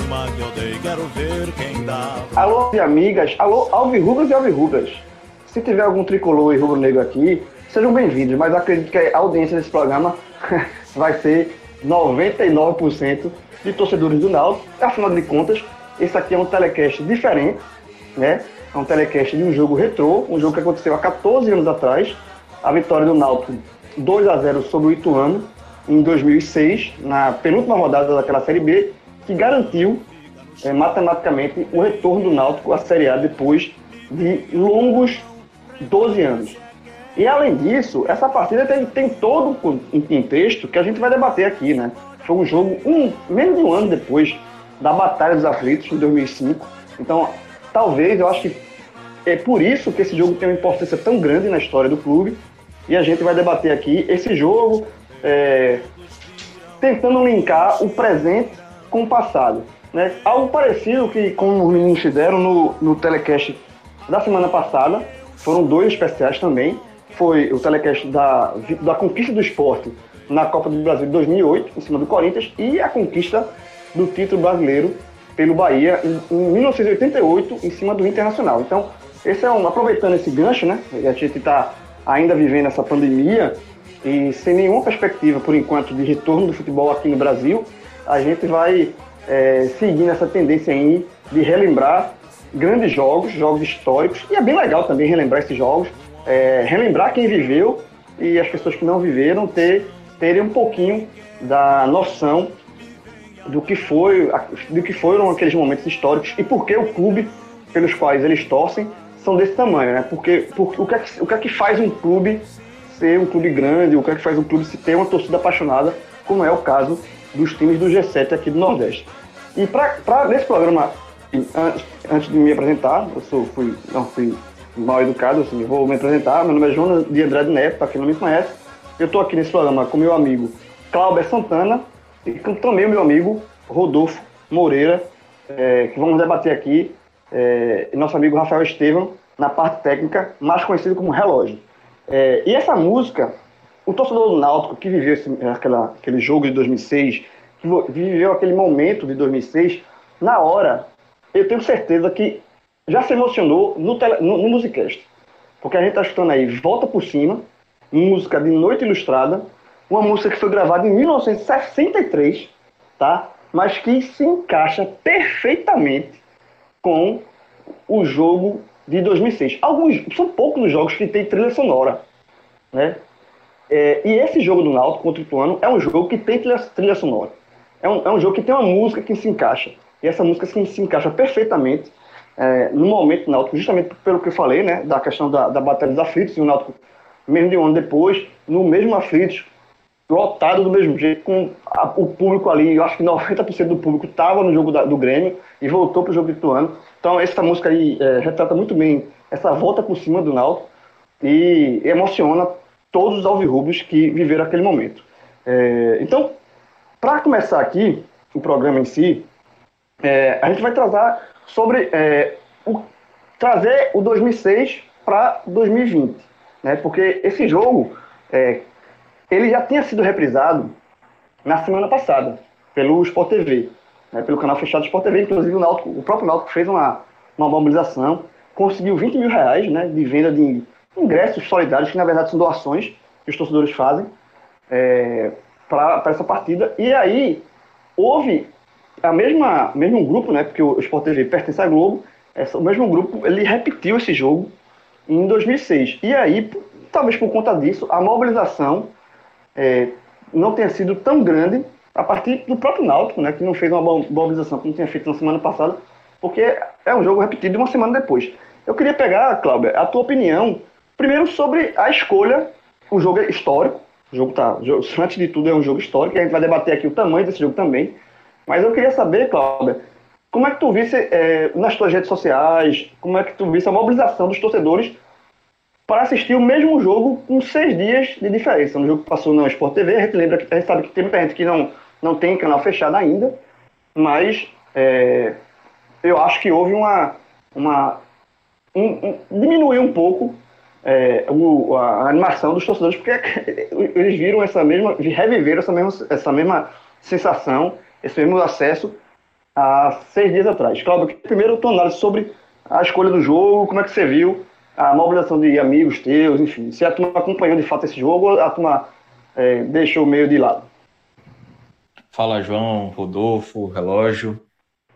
Que eu dei, quero ver quem dá. Alô, amigas, alô, alvirrubras e alvirrubras. Se tiver algum tricolor e rubro-negro aqui, sejam bem-vindos, mas acredito que a audiência desse programa vai ser 99% de torcedores do Náutico. Afinal de contas, esse aqui é um telecast diferente, né? É um telecast de um jogo retrô, um jogo que aconteceu há 14 anos atrás, a vitória do Náutico 2 a 0 sobre o Ituano em 2006, na penúltima rodada daquela Série B, que garantiu é, matematicamente o retorno do Náutico à Série A depois de longos 12 anos. E além disso, essa partida tem, tem todo um contexto que a gente vai debater aqui, né? Foi um jogo um, menos de um ano depois da Batalha dos Aflitos, em 2005. Então, talvez, eu acho que é por isso que esse jogo tem uma importância tão grande na história do clube. E a gente vai debater aqui esse jogo, é, tentando linkar o presente com o passado. Né? Algo parecido que como os meninos fizeram no, no telecast da semana passada, foram dois especiais também. Foi o telecast da, da conquista do esporte na Copa do Brasil de 2008, em cima do Corinthians, e a conquista do título brasileiro pelo Bahia em, em 1988, em cima do Internacional. Então, esse é um, aproveitando esse gancho, né? A gente está ainda vivendo essa pandemia e sem nenhuma perspectiva, por enquanto, de retorno do futebol aqui no Brasil, a gente vai é, seguindo essa tendência aí de relembrar grandes jogos, jogos históricos, e é bem legal também relembrar esses jogos, é, relembrar quem viveu e as pessoas que não viveram ter, terem um pouquinho da noção do que foi, do que foram aqueles momentos históricos e por que o clube pelos quais eles torcem são desse tamanho, né? Porque, o, que é que, o que é que faz um clube ser um clube grande, o que é que faz um clube se ter uma torcida apaixonada, como é o caso dos times do G7 aqui do Nordeste. E para nesse programa, antes, antes de me apresentar, eu sou, fui, não fui mal educado, assim, vou me apresentar. Meu nome é Jonas de Andrade Neto, para quem não me conhece. Eu estou aqui nesse programa com meu amigo Cláudio Santana e com também o meu amigo Rodolfo Moreira, é, que vamos debater aqui, é, e nosso amigo Rafael Estevam, na parte técnica, mais conhecido como Relógio. É, e essa música, o torcedor do Náutico que viveu esse, aquela, aquele jogo de 2006, que viveu aquele momento de 2006, na hora, eu tenho certeza que já se emocionou no, tele, no, no Musicast. Porque a gente está escutando aí Volta por Cima, música de Noite Ilustrada, uma música que foi gravada em 1963, tá? mas que se encaixa perfeitamente com o jogo de 2006. Alguns, são poucos os jogos que tem trilha sonora, né? É, e esse jogo do Náutico contra o Ituano é um jogo que tem trilha, trilha sonora. É um, é um jogo que tem uma música que se encaixa. E essa música se, se encaixa perfeitamente é, no momento do Náutico, justamente pelo que eu falei, né? Da questão da, da Batalha dos Aflitos, e o Náutico, mesmo de um ano depois, no mesmo Aflitos, lotado do mesmo jeito, com a, o público ali, eu acho que 90% do público estava no jogo da, do Grêmio e voltou para o jogo do Ituano. Então, essa música aí é, retrata muito bem essa volta por cima do Náutico e emociona todos os alvirrubos que viveram aquele momento. É, então, para começar aqui o programa em si, é, a gente vai trazer sobre é, o, trazer o 2006 para 2020, né? Porque esse jogo é, ele já tinha sido reprisado na semana passada pelo Sport TV. né, pelo canal fechado do Sport TV. Inclusive, o, o próprio Náutico fez uma, uma mobilização, conseguiu 20 mil reais né, de venda de ingressos solidários, que na verdade são doações que os torcedores fazem é, para essa partida. E aí, houve a mesma mesmo grupo, né, porque o Sport TV pertence à Globo, essa, o mesmo grupo, ele repetiu esse jogo em 2006. E aí, talvez por conta disso, a mobilização é, não tenha sido tão grande a partir do próprio Náutico, né, que não fez uma mobilização como tinha feito na semana passada, porque é um jogo repetido uma semana depois. Eu queria pegar, Cláudia, a tua opinião, primeiro sobre a escolha, o jogo é histórico, o jogo tá, antes de tudo é um jogo histórico, a gente vai debater aqui o tamanho desse jogo também, mas eu queria saber, Cláudia, como é que tu visse é, nas tuas redes sociais, como é que tu visse a mobilização dos torcedores para assistir o mesmo jogo com seis dias de diferença. Um jogo que passou na Sport TV, a gente lembra a gente sabe que tem muita gente que não, não tem canal fechado ainda, mas é, eu acho que houve uma. uma um, um, diminuiu um pouco é, o, a animação dos torcedores, porque eles viram essa mesma. reviveram essa mesma, essa mesma sensação, esse mesmo acesso há seis dias atrás. Cláudio, primeiro tua análise sobre a escolha do jogo, como é que você viu a mobilização de amigos teus, enfim, se a turma acompanhou de fato esse jogo ou a turma é, deixou meio de lado? Fala, João, Rodolfo, Relógio.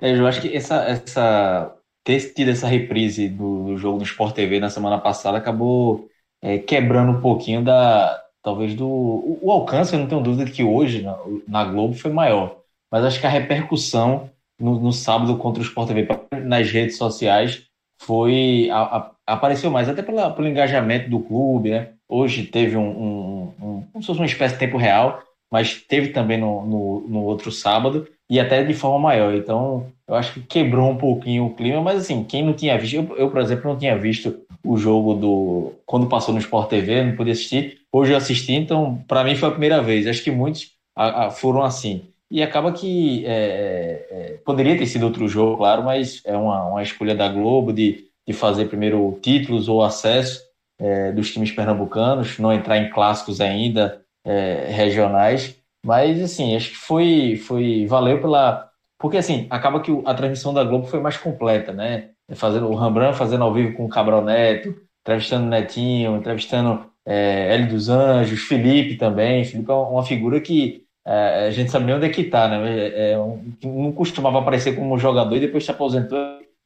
É, eu acho que essa, essa, ter tido essa reprise do, jogo do Sport TV na semana passada acabou é, quebrando um pouquinho da, talvez do o, o, alcance, eu não tenho dúvida de que hoje na, na, Globo foi maior, mas acho que a repercussão no, no sábado contra o Sport TV nas redes sociais foi a, a, apareceu mais, até pela, pelo engajamento do clube, né? Hoje teve um, um, um, como se fosse uma espécie de tempo real, mas teve também no, no, no, outro sábado e até de forma maior. Então, eu acho que quebrou um pouquinho o clima, mas assim, quem não tinha visto, eu, eu por exemplo, não tinha visto o jogo do quando passou no Sport TV, não podia assistir. Hoje eu assisti, então para mim foi a primeira vez. Acho que muitos a, a, foram assim. E acaba que é, é, é, poderia ter sido outro jogo, claro, mas é uma, uma escolha da Globo de de fazer primeiro títulos ou acesso é, dos times pernambucanos, não entrar em clássicos ainda é, regionais, mas assim, acho que foi, foi valeu pela. Porque assim, acaba que a transmissão da Globo foi mais completa, né? Fazendo, o Rembrandt fazendo ao vivo com o Cabral Neto, entrevistando o Netinho, entrevistando é, Hélio dos Anjos, Felipe também. Felipe é uma figura que é, a gente sabe nem onde é que tá, né? É, é um, não costumava aparecer como jogador e depois se aposentou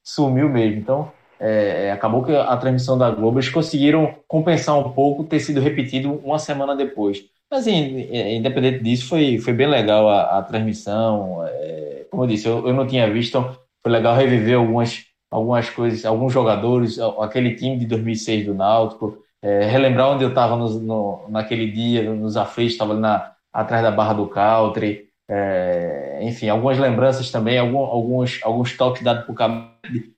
sumiu mesmo. Então, é, é, acabou que a transmissão da Globo eles conseguiram compensar um pouco ter sido repetido uma semana depois. Mas, assim, é, independente disso, foi, foi bem legal a, a transmissão. É, como eu disse, eu, eu não tinha visto, então foi legal reviver algumas, algumas coisas, alguns jogadores, aquele time de 2006 do Náutico, é, relembrar onde eu estava naquele dia, nos aflitos, estava ali na, atrás da Barra do Country, é, enfim, algumas lembranças também, algum, alguns, alguns toques dados por Cabo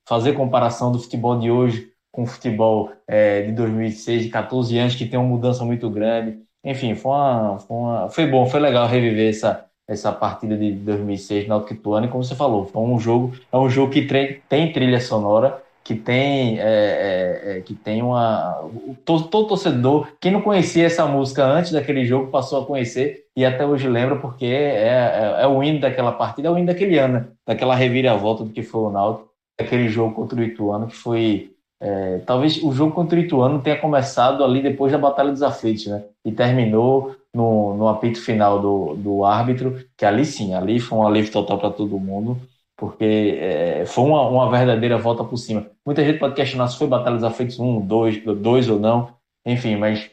fazer comparação do futebol de hoje com o futebol é, de 2006, de 14 anos, que tem uma mudança muito grande. Enfim, foi, uma, foi, uma, foi bom, foi legal reviver essa, essa partida de 2006 na Ituano, e como você falou, foi um jogo, é um jogo que tem trilha sonora, que tem, é, é, é, que tem uma. Todo, todo, torcedor, quem não conhecia essa música antes daquele jogo, passou a conhecer e até hoje lembra, porque é, é, é o hino daquela partida, é o hino daquele ano, né? daquela reviravolta do que foi o Náutico, aquele jogo contra o Ituano, que foi. É, talvez o jogo contra o Ituano tenha começado ali depois da Batalha dos Aflitos, né? E terminou no, no apito final do, do árbitro, que ali sim, ali foi um alívio total para todo mundo porque é, foi uma, uma, verdadeira volta por cima. Muita gente pode questionar se foi Batalha dos Aflitos 1, 2, 2 ou não, enfim, mas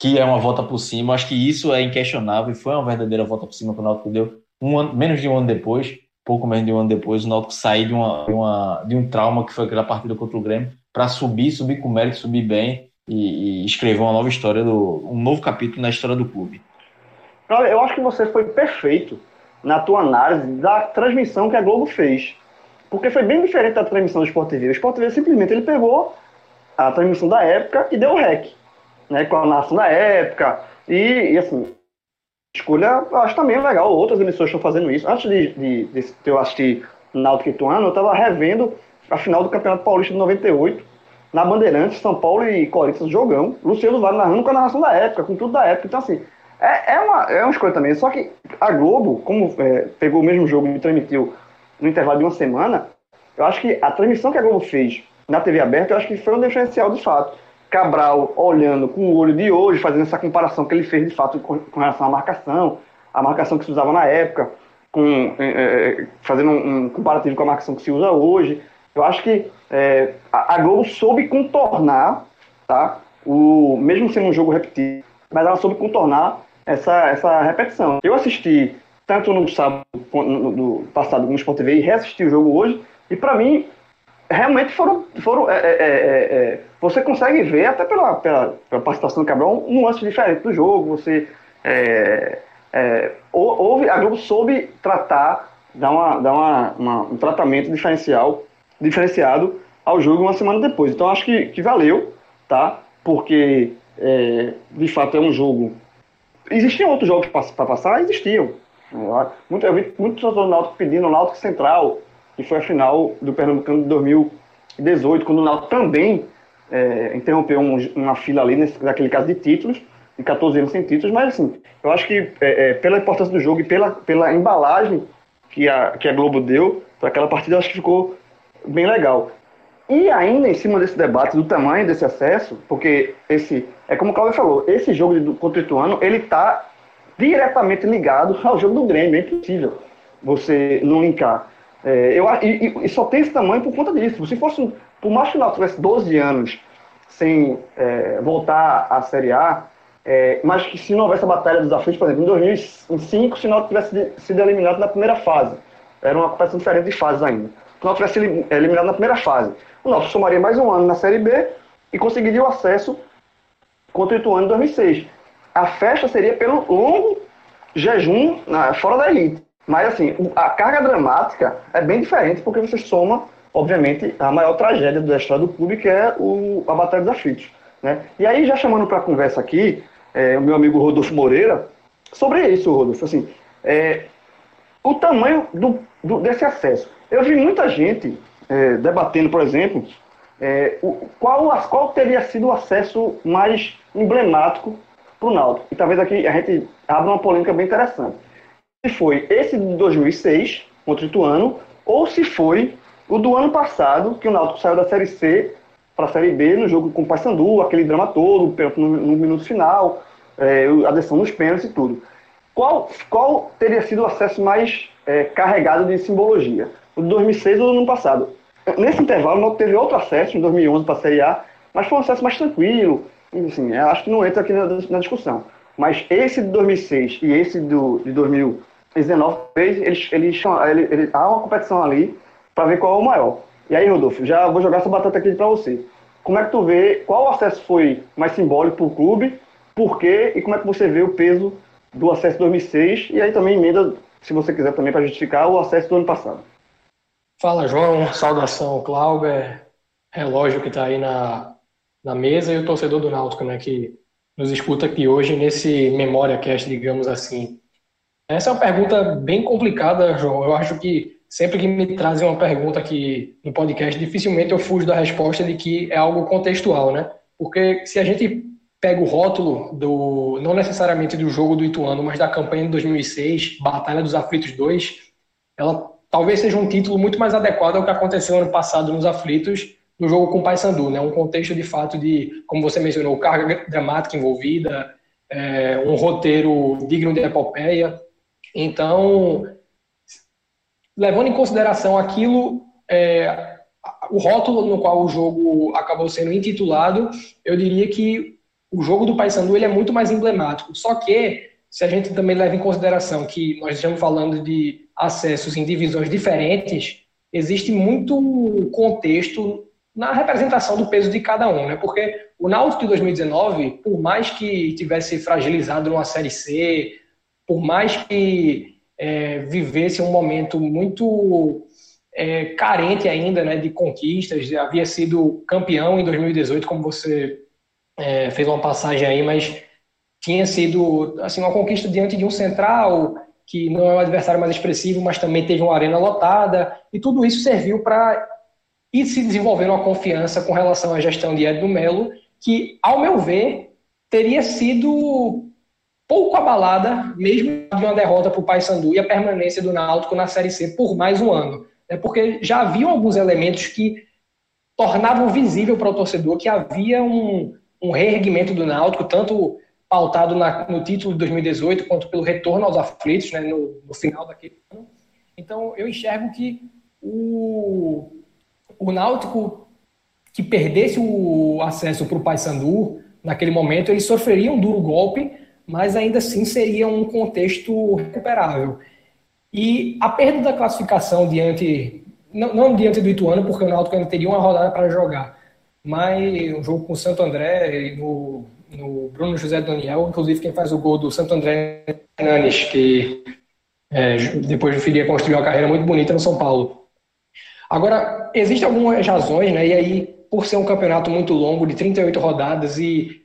que é uma volta por cima, acho que isso é inquestionável e foi uma verdadeira volta por cima que o Náutico deu um ano, menos de um ano depois, pouco menos de um ano depois, o Náutico saiu de, uma, de, uma, de um trauma que foi aquela partida contra o Grêmio para subir, subir com mérito, subir bem e, e escrever uma nova história, do, um novo capítulo na história do clube. Eu acho que você foi perfeito na tua análise da transmissão que a Globo fez. Porque foi bem diferente da transmissão do Sport TV. O Sport TV simplesmente ele pegou a transmissão da época e deu o rec, né, com a narração da época. E, e assim, escolha, acho também legal. Outras emissoras estão fazendo isso. Antes de, de, de eu assistir Náutico Ituano, eu estava revendo a final do Campeonato Paulista de 98, na Bandeirantes, São Paulo e Corinthians, jogão. Luciano Vale narrando com a narração da época, com tudo da época. Então, assim, É, é, uma, é uma escolha também. Só que a Globo, como é, pegou o mesmo jogo e transmitiu no intervalo de uma semana, eu acho que a transmissão que a Globo fez na TV aberta, eu acho que foi um diferencial de fato. Cabral olhando com o olho de hoje, fazendo essa comparação que ele fez de fato com, com relação à marcação, a marcação que se usava na época, com, é, é, fazendo um, um, comparativo com a marcação que se usa hoje. Eu acho que é, a, a, Globo soube contornar, tá? O, mesmo sendo um jogo repetido, mas ela soube contornar essa, essa repetição. Eu assisti tanto no sábado no, no passado no Sport TV e reassisti o jogo hoje, e para mim, realmente foram. foram é, é, é, é, você consegue ver, até pela, pela, pela participação do Cabral, um lance diferente do jogo. Você. É, é, houve, a Globo soube tratar, dar, uma, dar uma, uma, um tratamento diferencial, diferenciado ao jogo uma semana depois. Então acho que, que valeu, tá? Porque de fato é um jogo. Existiam outros jogos para passar? Existiam. Muito, eu vi muitos torcedores do Náutico pedindo o Náutico Central, que foi a final do Pernambucano de 2018, quando o Náutico também é, interrompeu um, uma fila ali, nesse, naquele caso de títulos, de 14 anos sem títulos, mas assim, eu acho que é, é, pela importância do jogo e pela, pela embalagem que a, que a Globo deu para aquela partida, acho que ficou bem legal. E ainda em cima desse debate do tamanho desse acesso, porque esse, é como o Cláudio falou, esse jogo de, contra o Ituano, ele está diretamente ligado ao jogo do Grêmio, é impossível você não linkar. É, eu, e, e, só tem esse tamanho por conta disso. Se fosse, por mais que o Náutico tivesse 12 anos sem é, voltar à Série A, é, mas que se não houvesse a Batalha dos Aflitos, por exemplo, em 2005, se o Náutico tivesse sido eliminado na primeira fase, era uma competição diferente de fases ainda. Se o Náutico tivesse eliminado na primeira fase, o Náutico somaria mais um ano na Série B e conseguiria o acesso contra o Ituano em 2006. A festa seria pelo longo jejum na, fora da elite. Mas, assim, a carga dramática é bem diferente porque você soma, obviamente, a maior tragédia da história do clube, que é o, a Batalha dos Aflitos. Né? E aí, já chamando para conversa aqui, é, o meu amigo Rodolfo Moreira, sobre isso, Rodolfo, assim, é, o tamanho do, do, desse acesso. Eu vi muita gente é, debatendo, por exemplo, é, o, qual, qual teria sido o acesso mais emblemático para o Náutico. E talvez aqui a gente abra uma polêmica bem interessante se foi esse de 2006, contra o Ituano, ou se foi o do ano passado, que o Náutico saiu da Série C para a Série B no jogo com o Paysandu, aquele drama todo, no, no minuto final, é, a decisão nos pênaltis e tudo. Qual, qual teria sido o acesso mais é, carregado de simbologia? O de 2006 ou do ano passado? Nesse intervalo, o Náutico teve outro acesso, em 2011, para a Série A, mas foi um acesso mais tranquilo. Assim, acho que não entra aqui na, na discussão. Mas esse de 2006 e esse do, de 2000 19 eles, eles, ele, ele, há uma competição ali para ver qual é o maior. E aí, Rodolfo, já vou jogar essa batata aqui para você. Como é que tu vê, qual acesso foi mais simbólico para o clube, por quê e como é que você vê o peso do acesso 2006 e aí também emenda, se você quiser também para justificar, o acesso do ano passado. Fala, João. Saudação, Cláudio, relógio que está aí na, na mesa e o torcedor do Náutico, né, que nos escuta aqui hoje nesse Memória Cast, digamos assim. Essa é uma pergunta bem complicada, João. Eu acho que sempre que me trazem uma pergunta aqui no podcast, dificilmente eu fujo da resposta de que é algo contextual, né? Porque se a gente pega o rótulo do, não necessariamente do jogo do Ituano, mas da campanha de 2006, Batalha dos Aflitos 2, ela talvez seja um título muito mais adequado ao que aconteceu ano passado nos Aflitos, no jogo com o Paysandu, né? Um contexto de fato de, como você mencionou, carga dramática envolvida, é, um roteiro digno de epopeia. Então, levando em consideração aquilo, é, o rótulo no qual o jogo acabou sendo intitulado, eu diria que o jogo do Paysandu ele é muito mais emblemático. Só que, se a gente também leva em consideração que nós estamos falando de acessos em divisões diferentes, existe muito contexto na representação do peso de cada um, né? Porque o Náutico de 2019, por mais que tivesse fragilizado numa Série C, por mais que é, vivesse um momento muito é, carente ainda né, de conquistas, havia sido campeão em 2018, como você é, fez uma passagem aí, mas tinha sido assim uma conquista diante de um central que não é o adversário mais expressivo, mas também teve uma arena lotada, e tudo isso serviu para ir se desenvolvendo uma confiança com relação à gestão de Edno Melo, que, ao meu ver, teria sido pouco abalada, mesmo de uma derrota para o Paysandu e a permanência do Náutico na Série C por mais um ano. É porque já haviam alguns elementos que tornavam visível para o torcedor que havia um, um reerguimento do Náutico, tanto pautado na, no título de 2018 quanto pelo retorno aos aflitos né, no, no final daquele ano. Então, eu enxergo que o, o Náutico que perdesse o acesso para o Paysandu naquele momento, ele sofreria um duro golpe, mas ainda assim seria um contexto recuperável. E a perda da classificação diante, não, não diante do Ituano, porque o Náutico ainda teria uma rodada para jogar, mas um jogo com o Santo André no, no Bruno José Daniel, inclusive quem faz o gol do Santo André Hernanes, que é, depois do Firia construiu uma carreira muito bonita no São Paulo. Agora, existem algumas razões, né, e aí, por ser um campeonato muito longo, de 38 rodadas, e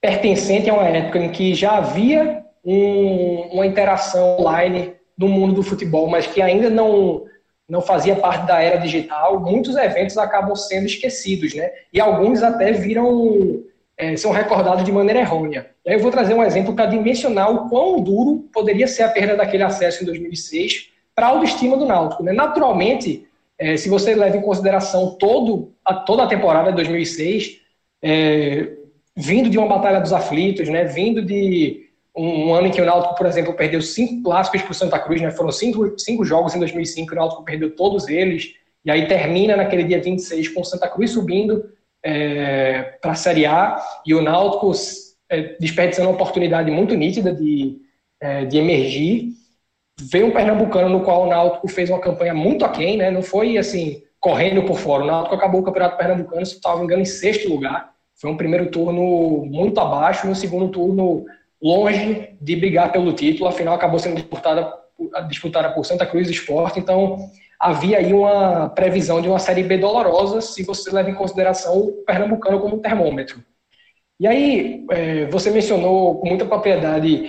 pertencente a uma época em que já havia um, uma interação online no mundo do futebol, mas que ainda não, não fazia parte da era digital, muitos eventos acabam sendo esquecidos, né? E alguns até viram, é, são recordados de maneira errônea. E aí eu vou trazer um exemplo para dimensionar o quão duro poderia ser a perda daquele acesso em 2006 para a autoestima do Náutico. Né? Naturalmente, é, se você leva em consideração todo, a, toda a temporada de 2006, é, vindo de uma batalha dos aflitos, né, vindo de um, um, ano em que o Náutico, por exemplo, perdeu cinco clássicos para o Santa Cruz, né, foram cinco, cinco jogos em 2005, o Náutico perdeu todos eles, e aí termina naquele dia 26 com o Santa Cruz subindo é, para a Série A, e o Náutico é, desperdiçando uma oportunidade muito nítida de, é, de emergir. Veio um pernambucano no qual o Náutico fez uma campanha muito aquém, né, não foi assim, correndo por fora, o Náutico acabou o Campeonato Pernambucano, se me engano, em sexto lugar, foi um primeiro turno muito abaixo e um segundo turno longe de brigar pelo título, afinal acabou sendo disputada, disputada por Santa Cruz Esporte, então havia aí uma previsão de uma Série B dolorosa se você leva em consideração o Pernambucano como termômetro. E aí, é, você mencionou com muita propriedade,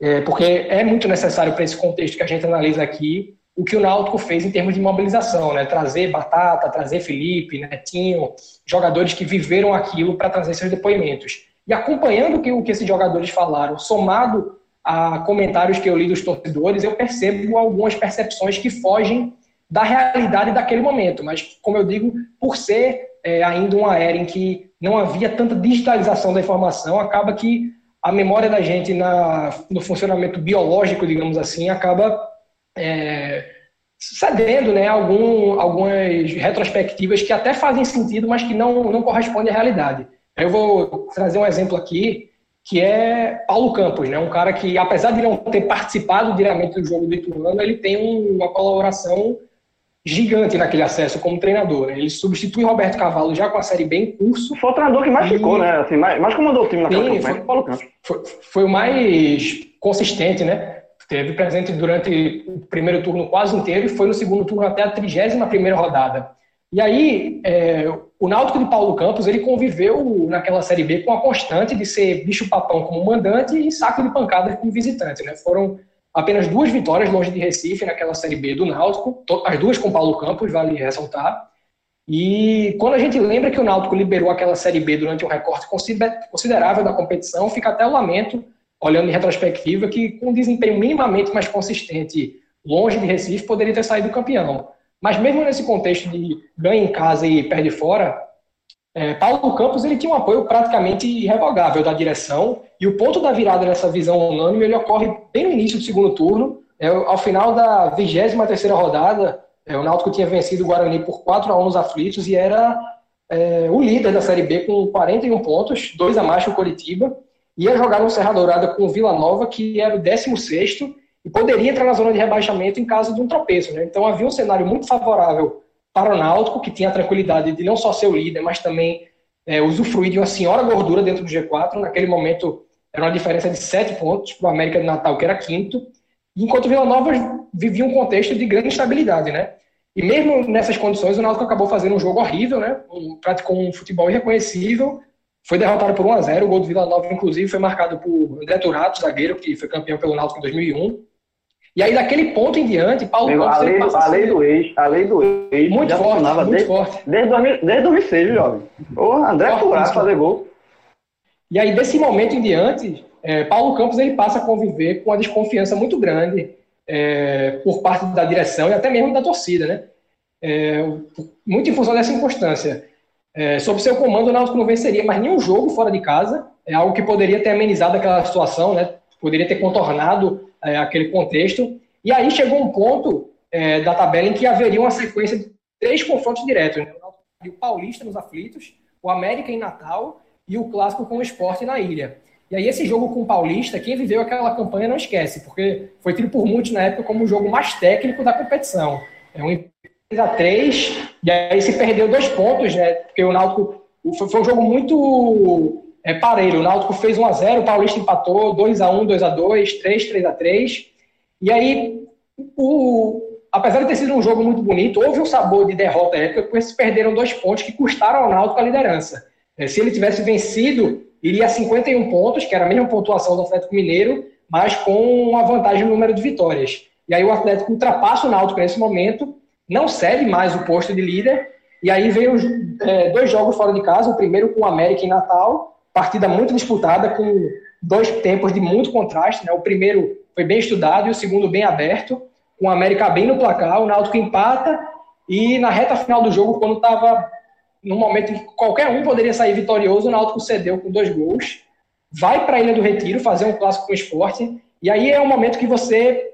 é, porque é muito necessário para esse contexto que a gente analisa aqui, o que o Náutico fez em termos de mobilização, né? Trazer Batata, trazer Felipe, Netinho, jogadores que viveram aquilo para trazer seus depoimentos. E acompanhando o que esses jogadores falaram, somado a comentários que eu li dos torcedores, eu percebo algumas percepções que fogem da realidade daquele momento. Mas, como eu digo, por ser é, ainda uma era em que não havia tanta digitalização da informação, acaba que a memória da gente na, no funcionamento biológico, digamos assim, acaba é, cedendo né, algum, algumas retrospectivas que até fazem sentido, mas que não, não correspondem à realidade. Eu vou trazer um exemplo aqui, que é Paulo Campos, né, um cara que, apesar de não ter participado diretamente do jogo do Ituano, ele tem uma colaboração gigante naquele acesso como treinador. Né? Ele substitui Roberto Cavalo já com a Série B em curso. Foi o treinador que mais e... ficou, né? Assim, mais, mais comandou o time naquela Sim, foi, Paulo Campos. Foi, foi o mais consistente, né? Teve presente durante o primeiro turno quase inteiro e foi no segundo turno até a 31 primeira rodada. E aí, é, o Náutico de Paulo Campos, ele conviveu naquela Série B com a constante de ser bicho-papão como mandante e saco de pancada como visitante. Né? Foram apenas duas vitórias longe de Recife naquela Série B do Náutico, as duas com Paulo Campos, vale ressaltar. E quando a gente lembra que o Náutico liberou aquela Série B durante um recorte considerável da competição, fica até o lamento olhando em retrospectiva, que com um desempenho minimamente mais consistente, longe de Recife, poderia ter saído campeão. Mas mesmo nesse contexto de ganha em casa e perde fora, é, Paulo Campos ele tinha um apoio praticamente irrevogável da direção e o ponto da virada nessa visão unânime ele ocorre bem no início do segundo turno, é, ao final da 23 terceira rodada, é, o Náutico tinha vencido o Guarani por 4 a 1 nos aflitos e era é, o líder da Série B com 41 pontos, dois a mais que o Coritiba, ia jogar no Serra Dourada com o Vila Nova, que era o 16 e poderia entrar na zona de rebaixamento em caso de um tropeço. Né? Então havia um cenário muito favorável para o Náutico, que tinha a tranquilidade de não só ser o líder, mas também é, usufruir de uma senhora gordura dentro do G4. Naquele momento era uma diferença de 7 pontos para o América de Natal, que era quinto, enquanto o Vila Nova vivia um contexto de grande estabilidade. Né? E mesmo nessas condições, o Náutico acabou fazendo um jogo horrível, né? praticou um futebol irreconhecível, foi derrotado por 1 a 0 O gol do Vila Nova, inclusive, foi marcado por André Turato, zagueiro, que foi campeão pelo Náutico em 2001. E aí, daquele ponto em diante, Paulo Meu, Campos... A lei, a lei do ex, a lei do ex muito forte, muito desde, forte. Desde, 2000, desde 2006, jovem. O André Turato fazer gol. E aí, desse momento em diante, é, Paulo Campos ele passa a conviver com uma desconfiança muito grande é, por parte da direção e até mesmo da torcida, né? É, muito em função dessa circunstância. É, sob seu comando, o Náutico não venceria mais nenhum jogo fora de casa, é algo que poderia ter amenizado aquela situação, né? Poderia ter contornado é, aquele contexto. E aí chegou um ponto é, da tabela em que haveria uma sequência de três confrontos diretos. Né? O Paulista nos aflitos, o América em Natal e o Clássico com o Esporte na Ilha. E aí esse jogo com o Paulista, quem viveu aquela campanha não esquece, porque foi tido por muitos na época como o jogo mais técnico da competição. É um 3 a 3 e aí se perdeu dois pontos, né? Porque o Náutico foi, foi um jogo muito é, parelho. O Náutico fez 1 a 0, o Paulista empatou 2 a 1, 2 a 2, 3 3 a 3. E aí o apesar de ter sido um jogo muito bonito, houve um sabor de derrota épica, porque eles perderam dois pontos que custaram ao Náutico a liderança. É, se ele tivesse vencido, iria a 51 pontos, que era a mesma pontuação do Atlético Mineiro, mas com uma vantagem no número de vitórias. E aí o Atlético ultrapassa o Náutico nesse momento, não cede mais o posto de líder, e aí veio é, dois jogos fora de casa, o primeiro com o América em Natal, partida muito disputada, com dois tempos de muito contraste. Né? O primeiro foi bem estudado e o segundo bem aberto com o América bem no placar, o Náutico empata e na reta final do jogo, quando estava num momento em que qualquer um poderia sair vitorioso, o Náutico cedeu com dois gols, vai para a Ilha do Retiro fazer um clássico com o esporte, e aí é o momento que você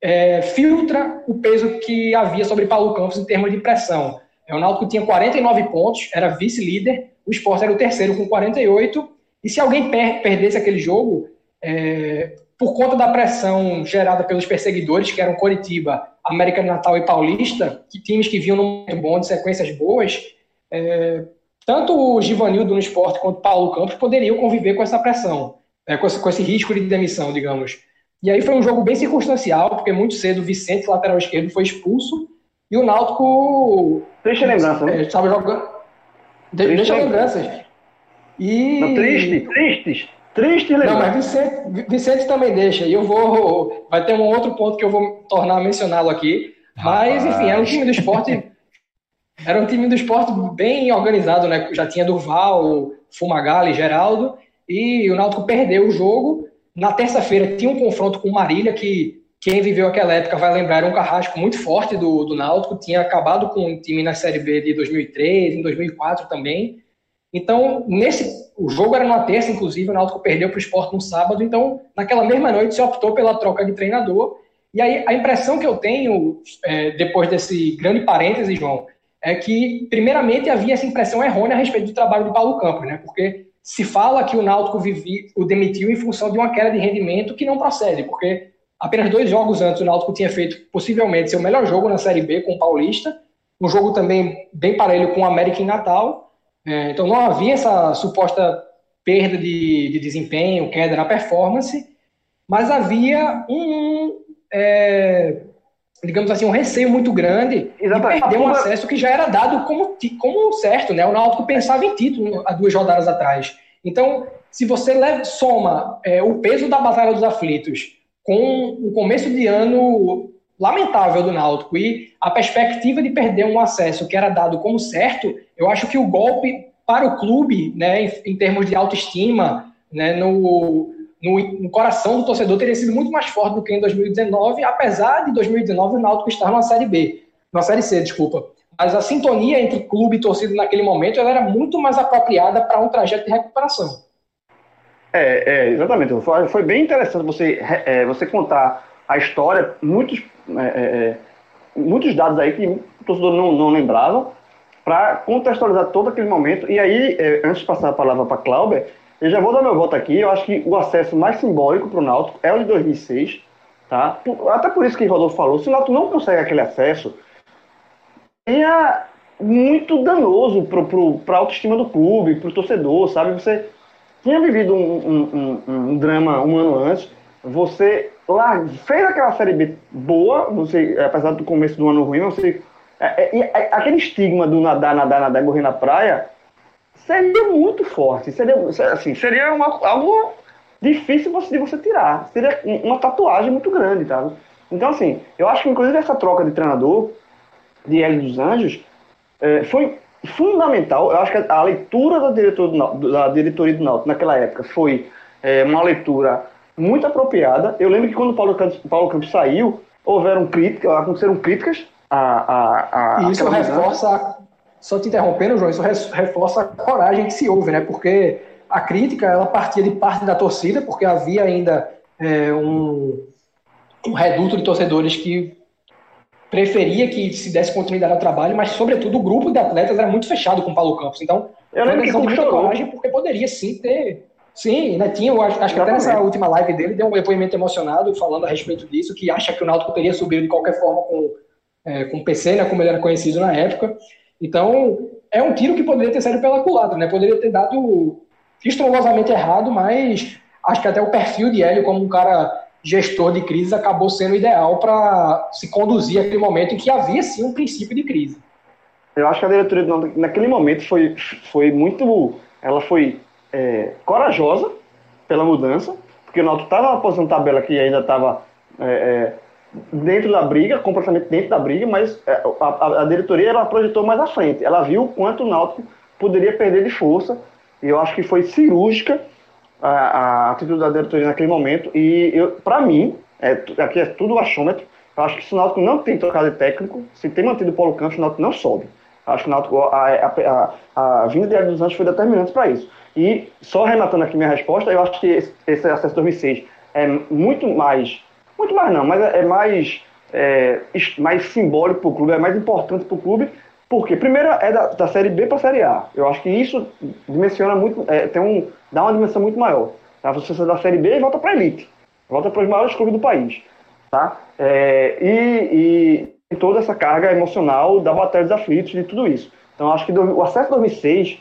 é, filtra o peso que havia sobre Paulo Campos em termos de pressão. É, o Náutico tinha 49 pontos, era vice-líder, o esporte era o terceiro com 48, e se alguém per perdesse aquele jogo, é, por conta da pressão gerada pelos perseguidores, que eram Coritiba, América Natal e Paulista, que times que vinham num momento bom, de sequências boas, é, tanto o Givanildo no esporte quanto o Paulo Campos poderiam conviver com essa pressão, é, com, esse, com, esse, risco de demissão, digamos. E aí foi um jogo bem circunstancial, porque muito cedo o Vicente, lateral esquerdo, foi expulso, e o Náutico... Triste lembrança, né? Estava jogando... Deixa lembranças. E... Não, triste, tristes. Triste, Não, mas Vicente, Vicente também deixa. E eu vou. Vai ter um outro ponto que eu vou tornar mencioná-lo aqui. Mas, enfim, era um time do esporte. Era um time do esporte bem organizado, né? Já tinha Durval, Fumagalli, Geraldo. E o Náutico perdeu o jogo. Na terça-feira tinha um confronto com o Marília, que quem viveu aquela época vai lembrar, era um carrasco muito forte do, do Náutico. Tinha acabado com o time na Série B de 2003, em 2004 também. Então, nesse, o jogo era numa terça, inclusive, o Náutico perdeu para o esporte no sábado, então, naquela mesma noite, se optou pela troca de treinador. E aí, a impressão que eu tenho, é, depois desse grande parêntese, João, é que, primeiramente, havia essa impressão errônea a respeito do trabalho do Paulo Campos, né? Porque se fala que o Náutico vivi, o demitiu em função de uma queda de rendimento que não procede, porque apenas dois jogos antes o Náutico tinha feito, possivelmente, seu melhor jogo na Série B com o Paulista, um jogo também bem parelho com o América em Natal, é, então não havia essa suposta perda de, de, desempenho, queda na performance, mas havia um, é, digamos assim, um receio muito grande Exatamente. de perder um acesso que já era dado como, como certo, né? O Náutico pensava em título há duas rodadas atrás. Então, se você leva, soma é, o peso da Batalha dos Aflitos com o começo de ano lamentável do Náutico e a perspectiva de perder um acesso que era dado como certo, eu acho que o golpe para o clube, né, em, em termos de autoestima, né, no, no, no, coração do torcedor teria sido muito mais forte do que em 2019, apesar de 2019 o Náutico estar na Série B, na Série C, desculpa. Mas a sintonia entre clube e torcida naquele momento ela era muito mais apropriada para um trajeto de recuperação. É, é exatamente. Foi, bem interessante você, é, você contar a história, muitos é, é, é, muitos dados aí que o torcedor não, não lembrava, para contextualizar todo aquele momento. E aí, é, antes de passar a palavra para Clauber, eu já vou dar meu voto aqui. Eu acho que o acesso mais simbólico para o Náutico é o de 2006. Tá? Até por isso que o Rodolfo falou, se o Náutico não consegue aquele acesso, é muito danoso para a autoestima do clube, para o torcedor, sabe? Você tinha vivido um, um, um, um drama um ano antes, você lá fez aquela série B boa, você, apesar do começo do ano ruim, você. É, é, é, aquele estigma do nadar, nadar, nadar, morrer na praia seria muito forte. Seria, assim, seria uma, algo difícil de você tirar. Seria uma tatuagem muito grande, tá? Então, assim, eu acho que inclusive essa troca de treinador de Hélio dos Anjos é, foi fundamental, eu acho que a leitura da diretoria do, da diretoria do Náutico naquela época foi é, uma leitura muito apropriada. Eu lembro que quando o Paulo Campos, Paulo Campos saiu, houveram críticas, aconteceram críticas a, a, a isso reforça, só te interrompendo, João, isso reforça a coragem que se houve, né? Porque a crítica ela partia de parte da torcida, porque havia ainda é, um, um reduto de torcedores que preferia que se desse continuidade ao trabalho, mas, sobretudo, o grupo de atletas era muito fechado com o Paulo Campos. Então, eu lembro que muita coragem, porque poderia sim ter. Sim, né, tinha, acho, acho que até nessa última live dele deu um depoimento emocionado falando a respeito disso, que acha que o Náutico teria subido de qualquer forma com, é, com o PC, né, como ele era conhecido na época. Então, é um tiro que poderia ter saído pela culatra, né? Poderia ter dado estrondosamente errado, mas acho que até o perfil de Hélio como um cara gestor de crise acabou sendo ideal para se conduzir aquele momento em que havia sim um princípio de crise. Eu acho que a diretoria naquele momento foi, foi muito, ela foi é, corajosa pela mudança, porque o Náutico estava posição tabela que ainda estava é, é, dentro da briga, completamente dentro da briga, mas é, a, a, diretoria ela projetou mais à frente. Ela viu quanto o Náutico poderia perder de força e eu acho que foi cirúrgica a, a atitude da diretoria naquele momento. E para mim, é, aqui é tudo achômetro. Eu acho que se o Náutico não tem trocado de técnico, se tem mantido o Paulo Campos, o Náutico não sobe. Acho que o Náutico, a, a, a, a vinda de Hélio dos Anjos foi determinante para isso. E só rematando aqui minha resposta, eu acho que esse, esse acesso 2006 é muito mais, muito mais não, mas é, é mais, é, mais simbólico para o clube, é mais importante para o clube porque primeiro é da, da série B para a série A. Eu acho que isso dimensiona muito, é, tem um, dá uma dimensão muito maior. Tá? Você sai da série B e volta para a elite, volta para os maiores clubes do país, tá? É, e, e, toda essa carga emocional da batalha dos aflitos de tudo isso. Então acho que do, o acesso 2006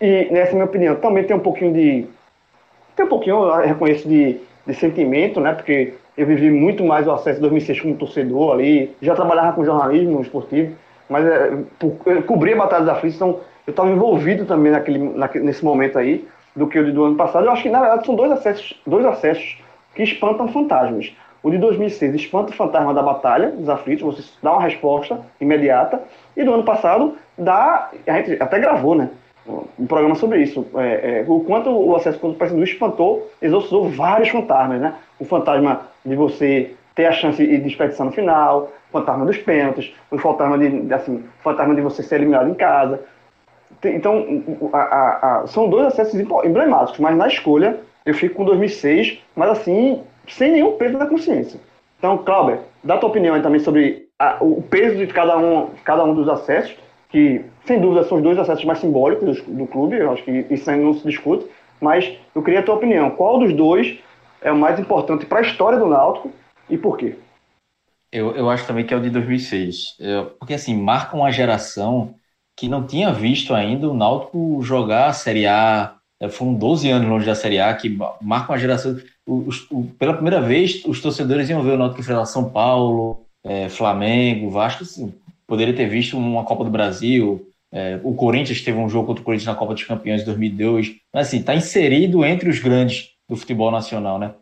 e nessa minha opinião também tem um pouquinho de tem um pouquinho eu reconheço de, de sentimento, né? Porque eu vivi muito mais o acesso 2006 como torcedor ali, já trabalhava com jornalismo esportivo mas é, por, eu cobri a Batalha da Aflitos, então eu estava envolvido também naquele, naquele, nesse momento aí, do que o do ano passado. Eu acho que, na verdade, são dois acessos, dois acessos que espantam fantasmas. O de 2006 espanta o fantasma da batalha dos aflitos, você dá uma resposta imediata. E do ano passado, dá, a gente até gravou, né? Um programa sobre isso. É, é, o quanto o acesso contra o Paysandu espantou, exorcizou vários fantasmas, né? O fantasma de você ter a chance de expedição no final, fantasma dos pênaltis, o fantasma de, assim, fantasma de você ser eliminado em casa. Então, a, a, a, são dois acessos emblemáticos, mas na escolha eu fico com 2006, mas assim, sem nenhum peso na consciência. Então, Clauber, dá tua opinião aí também sobre o peso de cada um, cada um dos acessos, que sem dúvida são os dois acessos mais simbólicos do, do clube, eu acho que isso ainda não se discute, mas eu queria a tua opinião. Qual dos dois é o mais importante para a história do Náutico e por quê? Eu, eu acho também que é o de 2006. Eu, porque, assim, marca uma geração que não tinha visto ainda o Náutico jogar a Série A. É, foram 12 anos longe da Série A, que marca uma geração. O, pela primeira vez, os torcedores iam ver o Náutico enfrentar São Paulo, é, Flamengo, Vasco. Assim, poderia ter visto uma Copa do Brasil. É, o Corinthians teve um jogo contra o Corinthians na Copa dos Campeões de 2002. Mas, assim, está inserido entre os grandes do futebol nacional, né?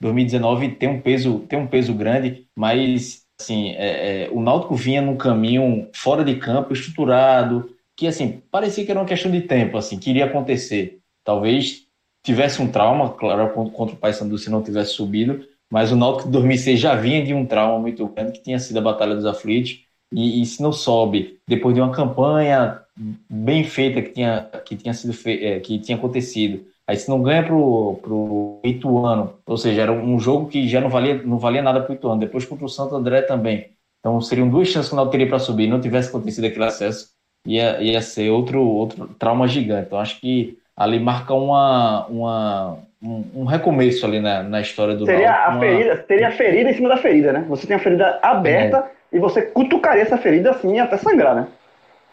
2019 tem um peso, tem um peso grande, mas assim, é, é, o Náutico vinha num caminho fora de campo, estruturado, que assim, parecia que era uma questão de tempo, assim, que iria acontecer. Talvez tivesse um trauma, claro, contra o Paysandu se não tivesse subido, mas o Náutico de 2006 já vinha de um trauma muito grande, que tinha sido a Batalha dos Aflitos, e, e se não sobe, depois de uma campanha bem feita que tinha, que tinha sido. É, que tinha acontecido, Aí se não ganha pro, pro Ituano, ou seja, era um jogo que já não valia, não valia nada pro Ituano. Depois contra o Santo André também. Então seriam duas chances que o Náutico teria para subir. Não tivesse acontecido aquele acesso, ia, ia ser outro, outro trauma gigante. Então acho que ali marca uma, uma, um, um recomeço ali na, na história do Seria Náutico. A uma... ferida, teria a ferida em cima da ferida, né? Você tem a ferida aberta é. e você cutucaria essa ferida assim até sangrar, né?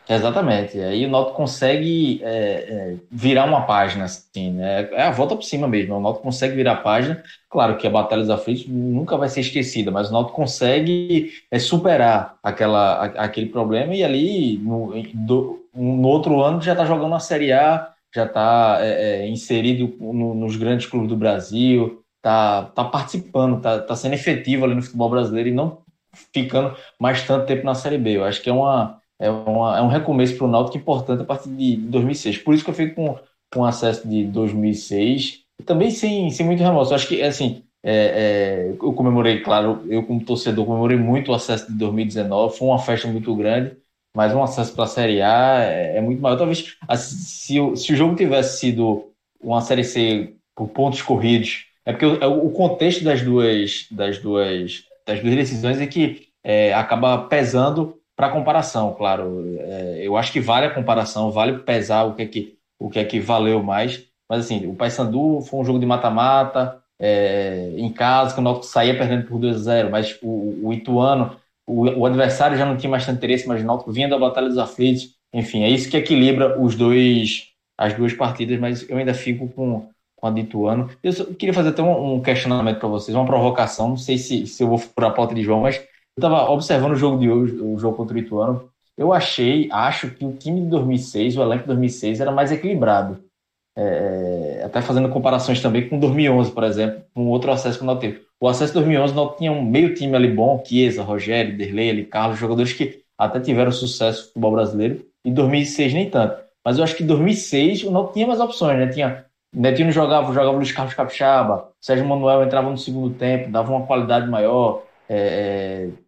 Exatamente. Aí o Náutico consegue é, é, virar uma página, assim, né? É a volta por cima mesmo. O Náutico consegue virar a página. Claro que a Batalha dos Aflitos nunca vai ser esquecida, mas o Náutico consegue é, superar aquela, a, aquele problema e ali no, do, no outro ano já está jogando na Série A, já está é, é, inserido no, nos grandes clubes do Brasil, está tá participando, está tá sendo efetivo ali no futebol brasileiro e não ficando mais tanto tempo na Série B. Eu acho que é uma é, uma, é um recomeço para o Náutico importante a partir de 2006. Por isso que eu fico com, com acesso de 2006 e também sem, sem muito remorso. Acho que, assim, é, é, eu comemorei, claro, eu como torcedor comemorei muito o acesso de 2019, foi uma festa muito grande, mas um acesso para a Série A é, é, muito maior. Talvez assim, se, o, se o jogo tivesse sido uma Série C por pontos corridos, é porque o, é o contexto das duas, das duas, das duas decisões é que é, acaba pesando para comparação, claro. É, eu acho que vale a comparação, vale pesar o que é que, o que, é que valeu mais. Mas assim, o Paysandu foi um jogo de mata-mata, é, em casa, que o Náutico saía perdendo por 2 a 0, mas o, o Ituano, o, o, adversário já não tinha mais tanto interesse, mas o Náutico vinha da Batalha dos Aflitos. Enfim, é isso que equilibra os dois, as duas partidas, mas eu ainda fico com, com a de Ituano. Eu, queria fazer até um, um questionamento para vocês, uma provocação, não sei se, se eu vou furar a pauta de João, mas estava observando o jogo de hoje, o jogo contra o Ituano, eu achei, acho que o time de 2006, o elenco de 2006 era mais equilibrado. É, até fazendo comparações também com 2011, por exemplo, com outro acesso que o teve. O acesso de 2011 não tinha um meio time ali bom, Chiesa, Rogério, Derlei, ali, Carlos, jogadores que até tiveram sucesso no futebol brasileiro, e 2006 nem tanto. Mas eu acho que 2006 não tinha mais opções, né? Tinha Netinho jogava, jogava Luiz Carlos Capixaba, Sérgio Manuel entrava no segundo tempo, dava uma qualidade maior. É, é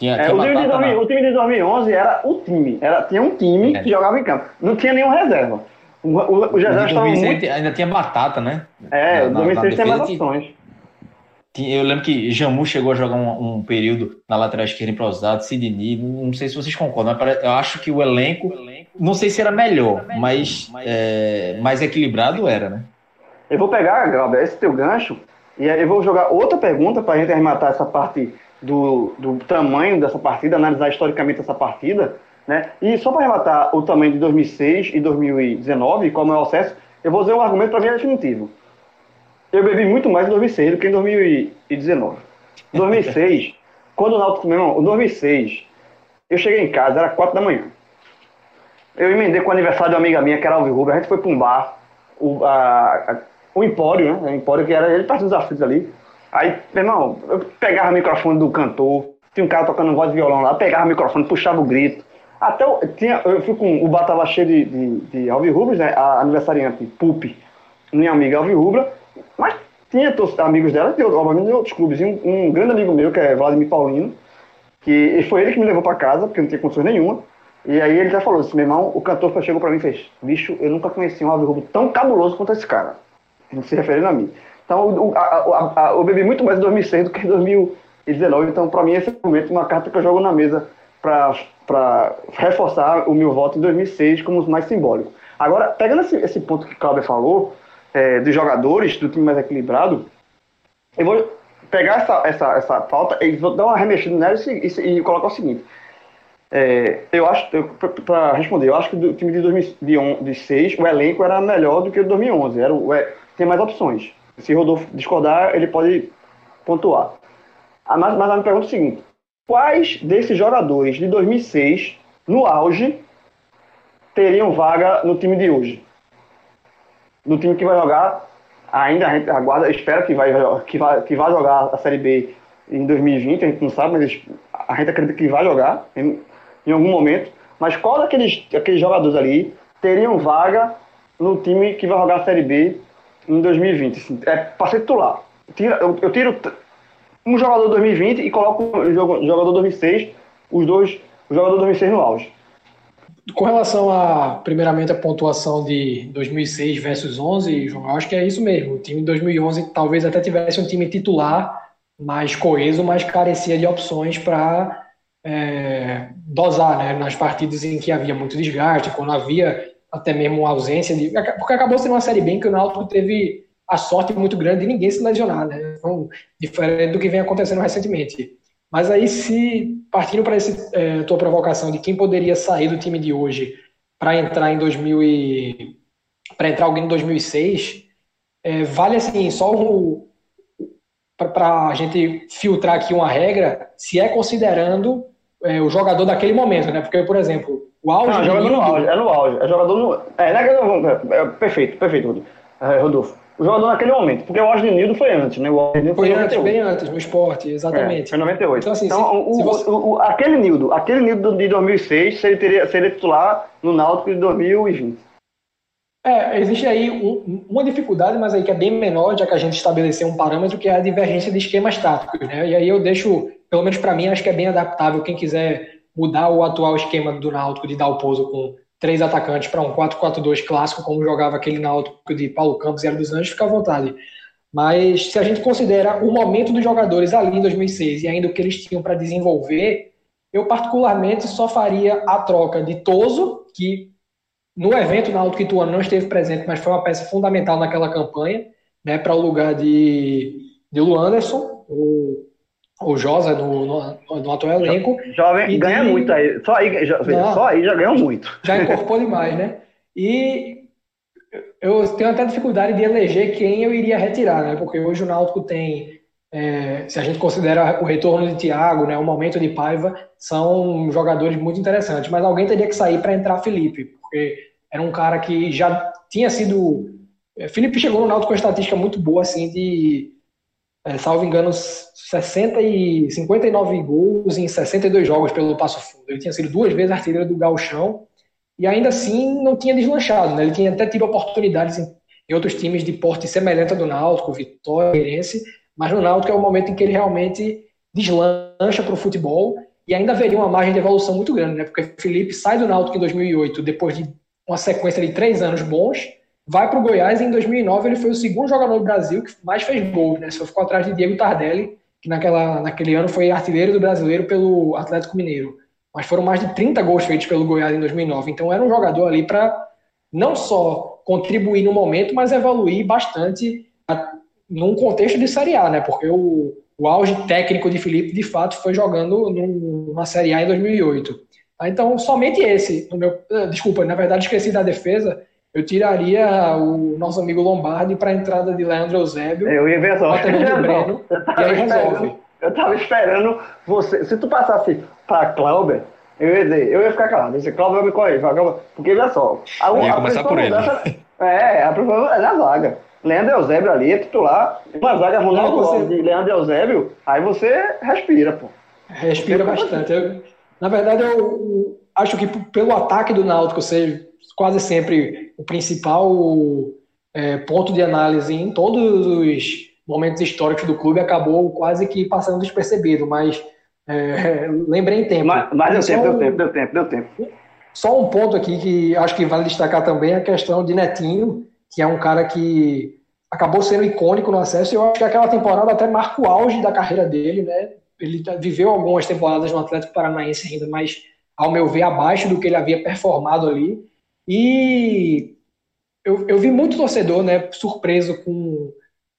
tinha, é, tinha o, time de 2000, o, time de 2011 era o time, era, tinha um time é. que jogava em campo, não tinha nenhum reserva. O, o, o estava muito... Ainda tinha batata, né? É, o 2006 tem mais opções. Eu lembro que Jamu chegou a jogar um, um período na lateral esquerda improvisado, Sidney, não sei se vocês concordam, mas eu acho que o elenco, não sei se era melhor, mas é, mais equilibrado era, né? Eu vou pegar, Gabriel, esse teu gancho, e eu vou jogar outra pergunta para a gente arrematar essa parte do, do tamanho dessa partida, analisar historicamente essa partida, né? E só para relatar o tamanho de 2006 e 2019, como é o acesso, eu vou dizer um argumento para mim é definitivo. Eu bebi muito mais em 2006 do que em 2019. Em 2006, quando o Náutico, meu irmão, em 2006, eu cheguei em casa, era 4 da manhã. Eu emendei com o aniversário de uma amiga minha, que era Alves Rubio, a gente foi para um bar, o, a, a, o Empório, né? O Empório que era ele perto dos aflitos ali. Aí, meu irmão, eu pegava o microfone do cantor, tinha um cara tocando voz de violão lá, pegava o microfone, puxava o grito. Até eu, tinha, eu fui com. O bar cheio de, de, de Alvirrubras, né? A aniversariante Pupi, minha amiga Alvirrubra, mas tinha amigos dela, de, obviamente de outros clubes. E um, um, grande amigo meu, que é Vladimir Paulino, que foi ele que me levou para casa, porque não tinha condições nenhuma. E aí ele já falou assim: meu irmão, o cantor chegou para mim e fez: bicho, eu nunca conheci um Alvirrubro tão cabuloso quanto esse cara. Não se referindo a mim. Então, eu bebi muito mais em 2006 do que em 2019. Então, para mim, esse é momento uma carta que eu jogo na mesa para reforçar o meu voto em 2006 como mais simbólico. Agora, pegando esse, esse ponto que o Cláudio falou, é, dos jogadores, do time mais equilibrado, eu vou pegar essa, essa, essa pauta e vou dar uma remexida nela e, e, e colocar o seguinte. É, eu acho, para responder, eu acho que do time de 2006 o elenco era melhor do que o de 2011. Era o, é, tem mais opções. Se Rodolfo discordar, ele pode pontuar. Ah, mas, mas a minha pergunta o seguinte: quais desses jogadores de 2006, no auge, teriam vaga no time de hoje? No time que vai jogar, ainda a gente aguarda, espera que vai, que vai, que vai jogar a Série B em 2020, a gente não sabe, mas a gente acredita que vai jogar em, em algum momento. Mas qual daqueles aqueles jogadores ali teriam vaga no time que vai jogar a Série B em 2020? Assim, é para ser titular. Eu, eu tiro um jogador 2020 e coloco o jogador 2006, os dois, o jogador 2006 no auge. Com relação a, primeiramente, a pontuação de 2006 versus 11, João, eu acho que é isso mesmo. O time de 2011 talvez até tivesse um time titular mais coeso, mas carecia de opções para é, dosar né, nas partidas em que havia muito desgaste, quando havia até mesmo ausência de. Porque acabou sendo uma série bem que o Náutico teve a sorte muito grande de ninguém se lesionar, né? Então, diferente do que vem acontecendo recentemente. Mas aí, se partindo para essa é, tua provocação de quem poderia sair do time de hoje para entrar em 2000 e para entrar alguém em 2006, é, vale assim só para a gente filtrar aqui uma regra, se é considerando é, o jogador daquele momento, né? Porque, por exemplo, o auge. Não, jogador no auge, é no auge, é jogador no. É, é, é, é perfeito, perfeito, Rodolfo. o jogador naquele momento, porque o Washington Nildo foi antes, né? O Washington foi, foi antes, bem antes, no esporte, exatamente. É, foi 98. Então, assim, então se, o, se você... o, o, aquele Nildo, aquele Nildo de 2006, ele teria, seria titular no Náutico de 2020. É, existe aí um, uma dificuldade, mas aí que é bem menor, já que a gente estabeleceu um parâmetro que é a divergência de esquemas táticos, né? E aí eu deixo, pelo menos para mim, acho que é bem adaptável. Quem quiser mudar o atual esquema do Náutico de dar o pouso com três atacantes para um 4-4-2 clássico, como jogava aquele Náutico de Paulo Campos e Era dos Anjos, fica à vontade. Mas se a gente considera o momento dos jogadores ali em 2006 e ainda o que eles tinham para desenvolver, eu particularmente só faria a troca de Toso, que no evento Náutico Ituano não esteve presente, mas foi uma peça fundamental naquela campanha, né, para o lugar de, de o o Josa no, no, no atual elenco. Jovem ganha de... muito aí. Só aí, já, só aí já ganhou muito. Já incorporou demais, né? E eu tenho até dificuldade de eleger quem eu iria retirar, né? Porque hoje o Náutico tem, é, se a gente considera o retorno de Thiago, né, o momento de Paiva, são jogadores muito interessantes. Mas alguém teria que sair para entrar Felipe, porque era um cara que já tinha sido. É, Felipe chegou no Náutico com uma estatística muito boa, assim, de é, salvo engano, 60 e 59 gols em 62 jogos pelo Passo Fundo. Ele tinha sido duas vezes artilheiro do Gauchão e ainda assim não tinha deslanchado. Né? Ele tinha até tido oportunidades em, em outros times de porte semelhante ao do Náutico, Vitória, Feirense, mas no Náutico é o momento em que ele realmente deslancha para o futebol e ainda haveria uma margem de evolução muito grande, né? porque Felipe sai do Náutico em 2008 depois de uma sequência de três anos bons vai para o Goiás e em 2009 ele foi o segundo jogador do Brasil que mais fez gols, né? Só ficou atrás de Diego Tardelli, que naquela, naquele ano foi artilheiro do brasileiro pelo Atlético Mineiro. Mas foram mais de 30 gols feitos pelo Goiás em 2009. Então era um jogador ali para não só contribuir no momento, mas evoluir bastante num contexto de Série A, né? Porque o, o auge técnico de Felipe, de fato, foi jogando numa Série A em 2008. Então, somente esse, meu, desculpa, na verdade esqueci da defesa, eu tiraria o nosso amigo Lombardi para a entrada de Leandro Eusébio. Eu ia ver só. Breno, e aí resolve. Eu tava esperando você. Se tu passasse para Clauber, eu ia dizer, eu ia ficar calado. Esse Clauber vai me correr. Porque olha só. A, eu ia começar por ele. É, a principal é na zaga. Leandro Eusébio ali é titular. Uma zaga Ronaldo você... de Leandro Eusébio, aí você respira, pô. Respira bastante. Eu, na verdade, eu, eu acho que pelo ataque do Náutico ser quase sempre o principal é, ponto de análise em todos os momentos históricos do clube acabou quase que passando despercebido, mas é, lembrei em tempo. Mas, mas deu, tempo, um, deu tempo, deu tempo, deu tempo. Só um ponto aqui que acho que vale destacar também a questão de Netinho, que é um cara que acabou sendo icônico no acesso, e eu acho que aquela temporada até marca o auge da carreira dele, né? Ele viveu algumas temporadas no Atlético Paranaense ainda, mas ao meu ver abaixo do que ele havia performado ali. E eu, eu vi muito torcedor né, surpreso com.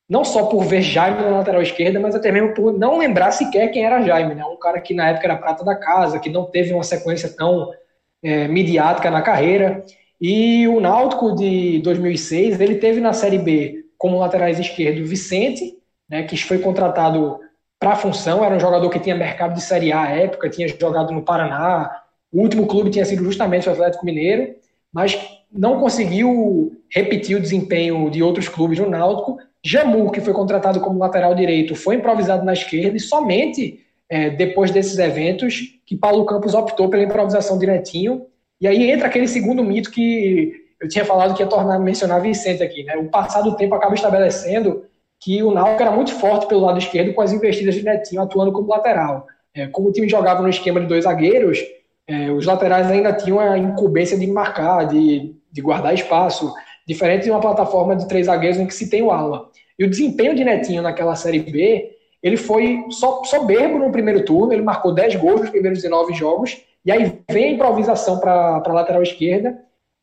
Não só por ver Jaime na lateral esquerda, mas até mesmo por não lembrar sequer quem era Jaime. Né? Um cara que na época era prata da casa, que não teve uma sequência tão é, midiática na carreira. E o Náutico de 2006, ele teve na Série B como laterais esquerdo Vicente, né, que foi contratado para a função, era um jogador que tinha mercado de Série A à época, tinha jogado no Paraná, o último clube tinha sido justamente o Atlético Mineiro mas não conseguiu repetir o desempenho de outros clubes no Náutico. Jamu, que foi contratado como lateral direito, foi improvisado na esquerda e somente é, depois desses eventos que Paulo Campos optou pela improvisação direitinho. E aí entra aquele segundo mito que eu tinha falado que ia tornar mencionar Vicente aqui. Né? O passar do tempo acaba estabelecendo que o Náutico era muito forte pelo lado esquerdo com as investidas de Netinho atuando como lateral. É, como o time jogava no esquema de dois zagueiros, é, os laterais ainda tinham a incumbência de marcar, de, de guardar espaço, diferente de uma plataforma de três zagueiros em que se tem o ala. E o desempenho de Netinho naquela Série B, ele foi so, soberbo no primeiro turno, ele marcou 10 gols nos primeiros 19 jogos, e aí vem a improvisação para a lateral esquerda,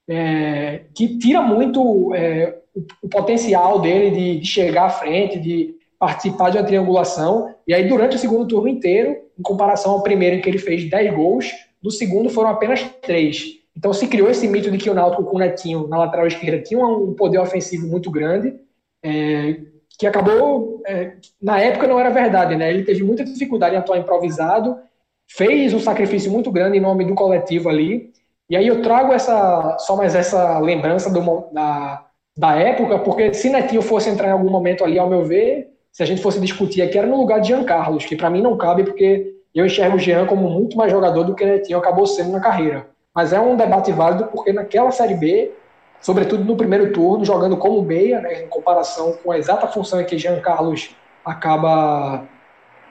é, que tira muito é, o, o, potencial dele de, de, chegar à frente, de participar de uma triangulação, e aí durante o segundo turno inteiro, em comparação ao primeiro em que ele fez 10 gols, do segundo foram apenas três. Então se criou esse mito de que o Náutico com o Netinho na lateral esquerda tinha um poder ofensivo muito grande, é, que acabou, é, na época não era verdade, né? Ele teve muita dificuldade em atuar improvisado, fez um sacrifício muito grande em nome do coletivo ali. E aí eu trago essa só mais essa lembrança do, da, da época, porque se Netinho fosse entrar em algum momento ali, ao meu ver, se a gente fosse discutir aqui, era no lugar de Jean Carlos, que para mim não cabe, porque eu enxergo o Jean como muito mais jogador do que Netinho acabou sendo na carreira. Mas é um debate válido porque naquela Série B, sobretudo no primeiro turno, jogando como meia, né, em comparação com a exata função que Jean Carlos acaba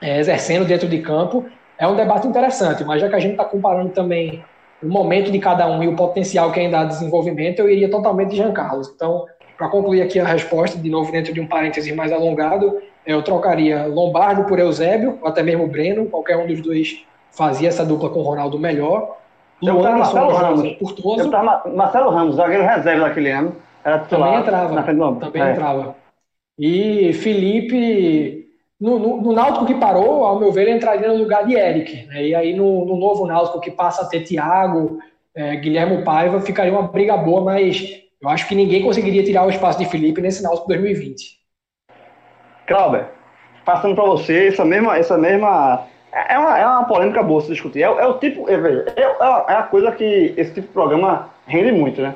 é, exercendo dentro de campo, é um debate interessante. Mas já que a gente está comparando também o momento de cada um e o potencial que ainda há de desenvolvimento, eu iria totalmente de Jean Carlos. Então, para concluir aqui a resposta, de novo dentro de um parêntese mais alongado, eu trocaria Lombardo por Eusébio, ou até mesmo Breno, qualquer um dos dois fazia essa dupla com o Ronaldo melhor. Tava Marcelo Ramos. Portoso. Marcelo Ramos, zagueiro reserva daquele ano. Era também entrava. Também é. entrava. E Felipe, no, no, no, Náutico que parou, ao meu ver, ele entraria no lugar de Eric. Né? E aí no, no novo Náutico que passa a ter Thiago, é, Guilherme Paiva, ficaria uma briga boa, mas eu acho que ninguém conseguiria tirar o espaço de Felipe nesse Náutico 2020. Clauber, passando para você essa mesma, essa mesma é uma, é uma polêmica boa se discutir. É, é o tipo, é, é, é, a coisa que esse tipo de programa rende muito, né?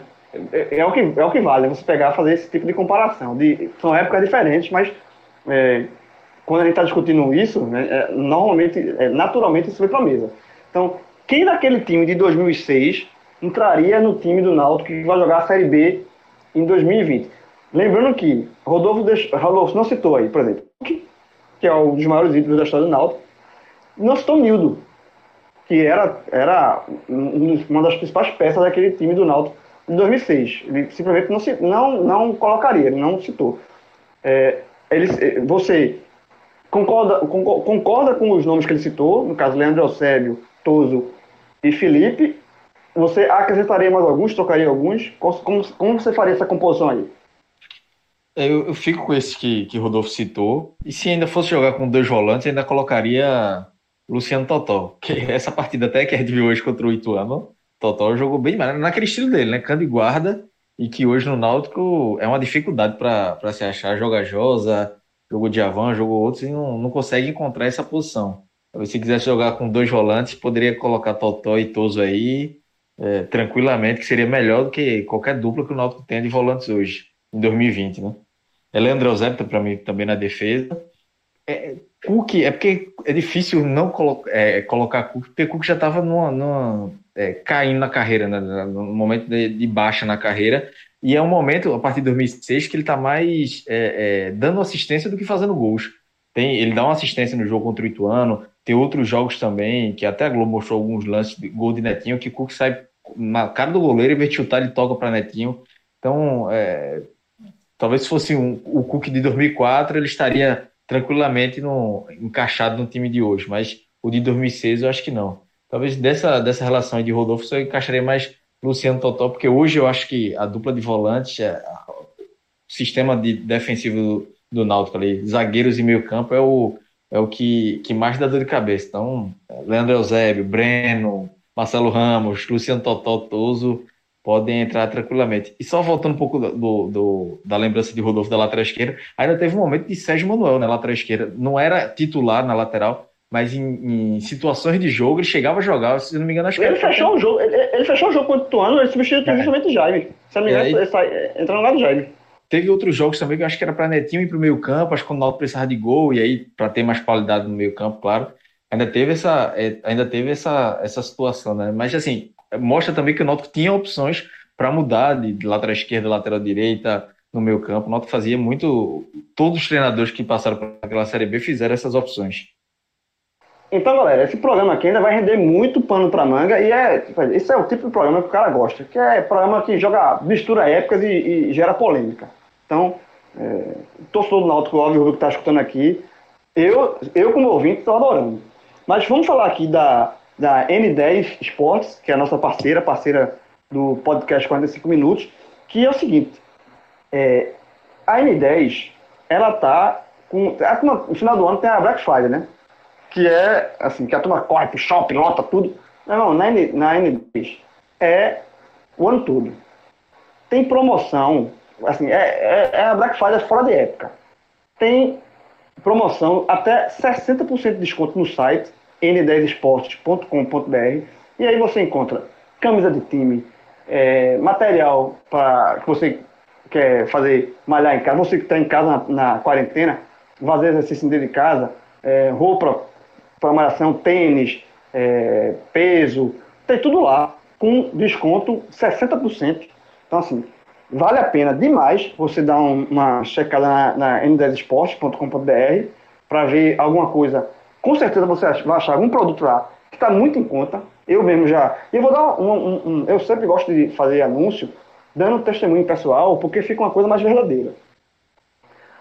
É, é, o, que, é o que vale, você pegar fazer esse tipo de comparação. De, são épocas diferentes, mas é, quando a gente está discutindo isso, né, é, normalmente, é, naturalmente isso vai para a mesa. Então, quem daquele time de 2006 entraria no time do Náutico que vai jogar a Série B em 2020? Lembrando que Rodolfo, Rodolfo não citou aí, por exemplo, que é um dos maiores ídolos da história do Náutico, não citou Nildo, que era, era uma das principais peças daquele time do Náutico de 2006. Ele simplesmente não, não, não colocaria, ele não citou. É, ele, é, você concorda, concorda com os nomes que ele citou, no caso Leandro Eusébio, Toso e Felipe, você acrescentaria mais alguns, trocaria alguns? Como, como você faria essa composição aí? Eu, eu, fico com esse que, que Rodolfo citou. E se ainda fosse jogar com dois volantes, ainda colocaria Luciano Totó. Que essa partida até que gente viu hoje contra o Ituano, Totó jogou bem mais naquele estilo dele, né? Cando e guarda. E que hoje no Náutico é uma dificuldade para se achar. Joga Josa, jogou Diavan, jogou outros e não, não consegue encontrar essa posição. Se quisesse jogar com dois volantes, poderia colocar Totó e Toso aí é, tranquilamente, que seria melhor do que qualquer dupla que o Náutico tenha de volantes hoje, em 2020, né? É Leandro Eusébio para mim também na defesa. É, Cook, é porque é difícil não colo é, colocar Cook, porque Cook já estava numa, numa é, caindo na carreira, né, no momento de, de, baixa na carreira, e é um momento, a partir de 2006, que ele está mais é, é, dando assistência do que fazendo gols. Tem, ele dá uma assistência no jogo contra o Ituano, tem outros jogos também, que até a Globo mostrou alguns lances de gol de Netinho, que Cook sai na cara do goleiro, e vez de chutar, ele toca para Netinho. Então, é, talvez se fosse um, o Cook de 2004, ele estaria tranquilamente no, encaixado no time de hoje, mas o de 2006 eu acho que não. Talvez dessa, dessa relação de Rodolfo eu encaixaria mais Luciano Totó, porque hoje eu acho que a dupla de volantes, é, o sistema de defensivo do, do Náutico ali, zagueiros e meio campo, é o, é o que, que mais dá dor de cabeça. Então, Leandro Eusébio, Breno, Marcelo Ramos, Luciano Totó, Toso, podem entrar tranquilamente. E só voltando um pouco do, do, da lembrança de Rodolfo da lateral esquerda, ainda teve um momento de Sérgio Manuel na lateral esquerda. Não era titular na lateral, mas em, em situações de jogo ele chegava a jogar, se não me engano, acho que ele fechou o jogo. Ele, ele, fechou o jogo contra o Tuano, ele substituiu é. justamente o Jaime. Se não me engano, ele sai, entrou no lado do Jaime. Teve outros jogos também que eu acho que era para Netinho ir para o meio campo, acho que quando o Náutico precisava de gol, e aí para ter mais qualidade no meio campo, claro. Ainda teve essa, é, ainda teve essa, essa situação, né? Mas assim, mostra também que o Náutico tinha opções para mudar de lateral esquerda, lateral direita no meio campo. O Náutico fazia muito. Todos os treinadores que passaram aquela Série B fizeram essas opções. Então, galera, esse programa aqui ainda vai render muito pano para manga e é, esse é o tipo de programa que o cara gosta, que é programa que joga, mistura épocas e, e gera polêmica. Então, é, torcedor do Náutico, óbvio, que está escutando aqui, eu, eu como ouvinte, estou adorando. Mas vamos falar aqui da, da N10 Esportes, que é a nossa parceira, parceira do podcast 45 Minutos, que é o seguinte: é, a N10, ela tá com. No final do ano tem a Black Friday, né? Que é assim, que a turma corre pro shopping, lota tudo. Não, não, na, N, na N10 é o ano todo. Tem promoção, assim, é, é, é a Black Friday fora de época. Tem promoção até 60% de desconto no site n10esportes.com.br e aí você encontra camisa de time, é, material para que você quer fazer malhar em casa, você que está em casa na, na, quarentena, fazer exercício dentro de casa, é, roupa para malhação, tênis, é, peso, tem tudo lá, com desconto 60%. Então, assim, vale a pena demais você dar um, uma checada na, na n10esporte.com.br para ver alguma coisa. Com certeza você vai achar algum produto lá que está muito em conta. Eu mesmo já. E eu vou dar um, um, um, Eu sempre gosto de fazer anúncio dando testemunho pessoal, porque fica uma coisa mais verdadeira.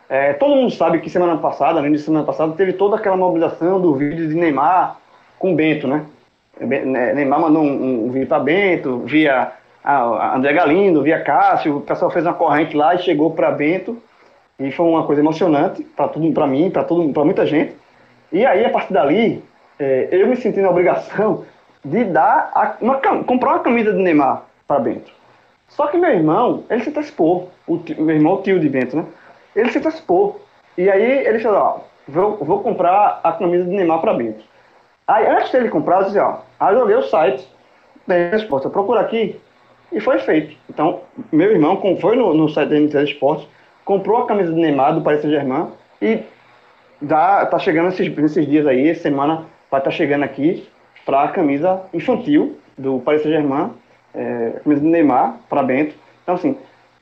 É, todo mundo sabe que semana passada, no início de semana passada, teve toda aquela mobilização do vídeo de Neymar com Bento, né? né Neymar mandou um, um vídeo para Bento, via a André Galindo, via Cássio, o pessoal fez uma corrente lá e chegou para Bento, e foi uma coisa emocionante para tudo, para mim, para muita gente. E aí a partir dali, é, eu me senti na obrigação de dar a, uma, comprar uma camisa de Neymar para Bento. Só que meu irmão, ele se antecipou. O tio, meu irmão, o tio de Bento, né? Ele se antecipou. E aí ele falou, ó, vou, vou comprar a camisa de Neymar para Bento. Aí antes dele comprar, eu disse, ó, aí eu joguei o site da resposta, procura aqui. E foi feito. Então, meu irmão foi no, no site da NTZ Esportes, comprou a camisa de Neymar do Paris Saint-Germain e dá, tá chegando esses, esses dias aí, essa semana vai estar tá chegando aqui para a camisa infantil do Paris Saint-Germain é, camisa do Neymar para Bento. Então, assim,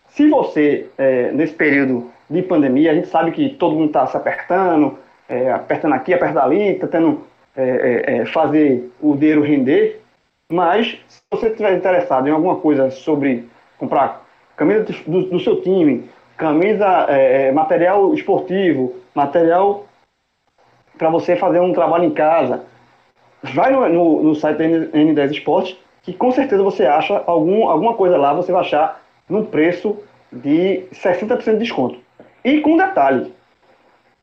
se você, é, nesse período de pandemia, a gente sabe que todo mundo está se apertando, é, apertando aqui, apertando ali, está tendo é, é, é, fazer o dinheiro render, mas se você estiver interessado em alguma coisa sobre comprar camisa do, do seu time, camisa, material esportivo, material para você fazer um trabalho em casa, vai no, no, no site da N10 Esportes que com certeza você acha algum, alguma coisa lá, você vai achar num preço de 60% de desconto. E com detalhe,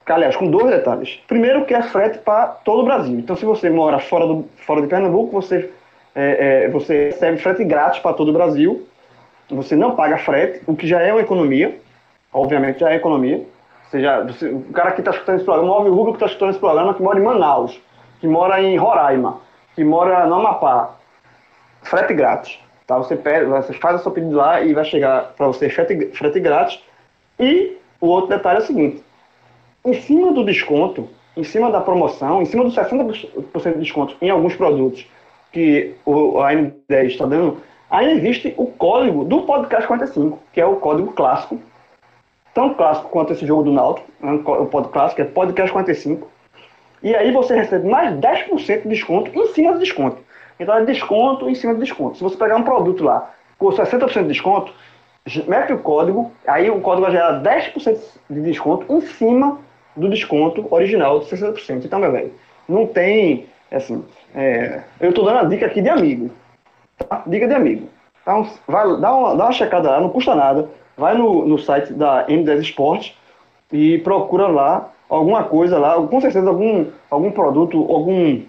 aliás, com dois detalhes. Primeiro que é frete para todo o Brasil. Então se você mora fora, do, fora de Pernambuco, você, é, é, você recebe frete grátis para todo o Brasil. Você não paga frete, o que já é uma economia. Obviamente já é economia. Seja, o cara que está escutando esse programa, o Móvel Rubro que está escutando esse programa, que mora em Manaus, que mora em Roraima, que mora no Amapá, frete grátis. Tá? Você, pede, você faz o seu pedido lá e vai chegar para você frete, frete grátis. E o outro detalhe é o seguinte: em cima do desconto, em cima da promoção, em cima dos 60% de desconto em alguns produtos que o, a N10 está dando, ainda existe o código do Podcast 45, que é o código clássico, tão clássico quanto esse jogo do Náutico, né, o podcast é Podcast 45. E aí você recebe mais 10% de desconto em cima do desconto. Então é desconto em cima de desconto. Se você pegar um produto lá com 60% de desconto, mete o código, aí o código vai gerar 10% de desconto em cima do desconto original de 60%. Então, meu velho, não tem, assim, é, eu estou dando a dica aqui de amigo, tá? Dica de amigo. Então, vai, dá, uma, dá uma checada lá, não custa nada. Vai no, no site da M10 Esportes e procura lá alguma coisa lá, com certeza algum, algum produto, algum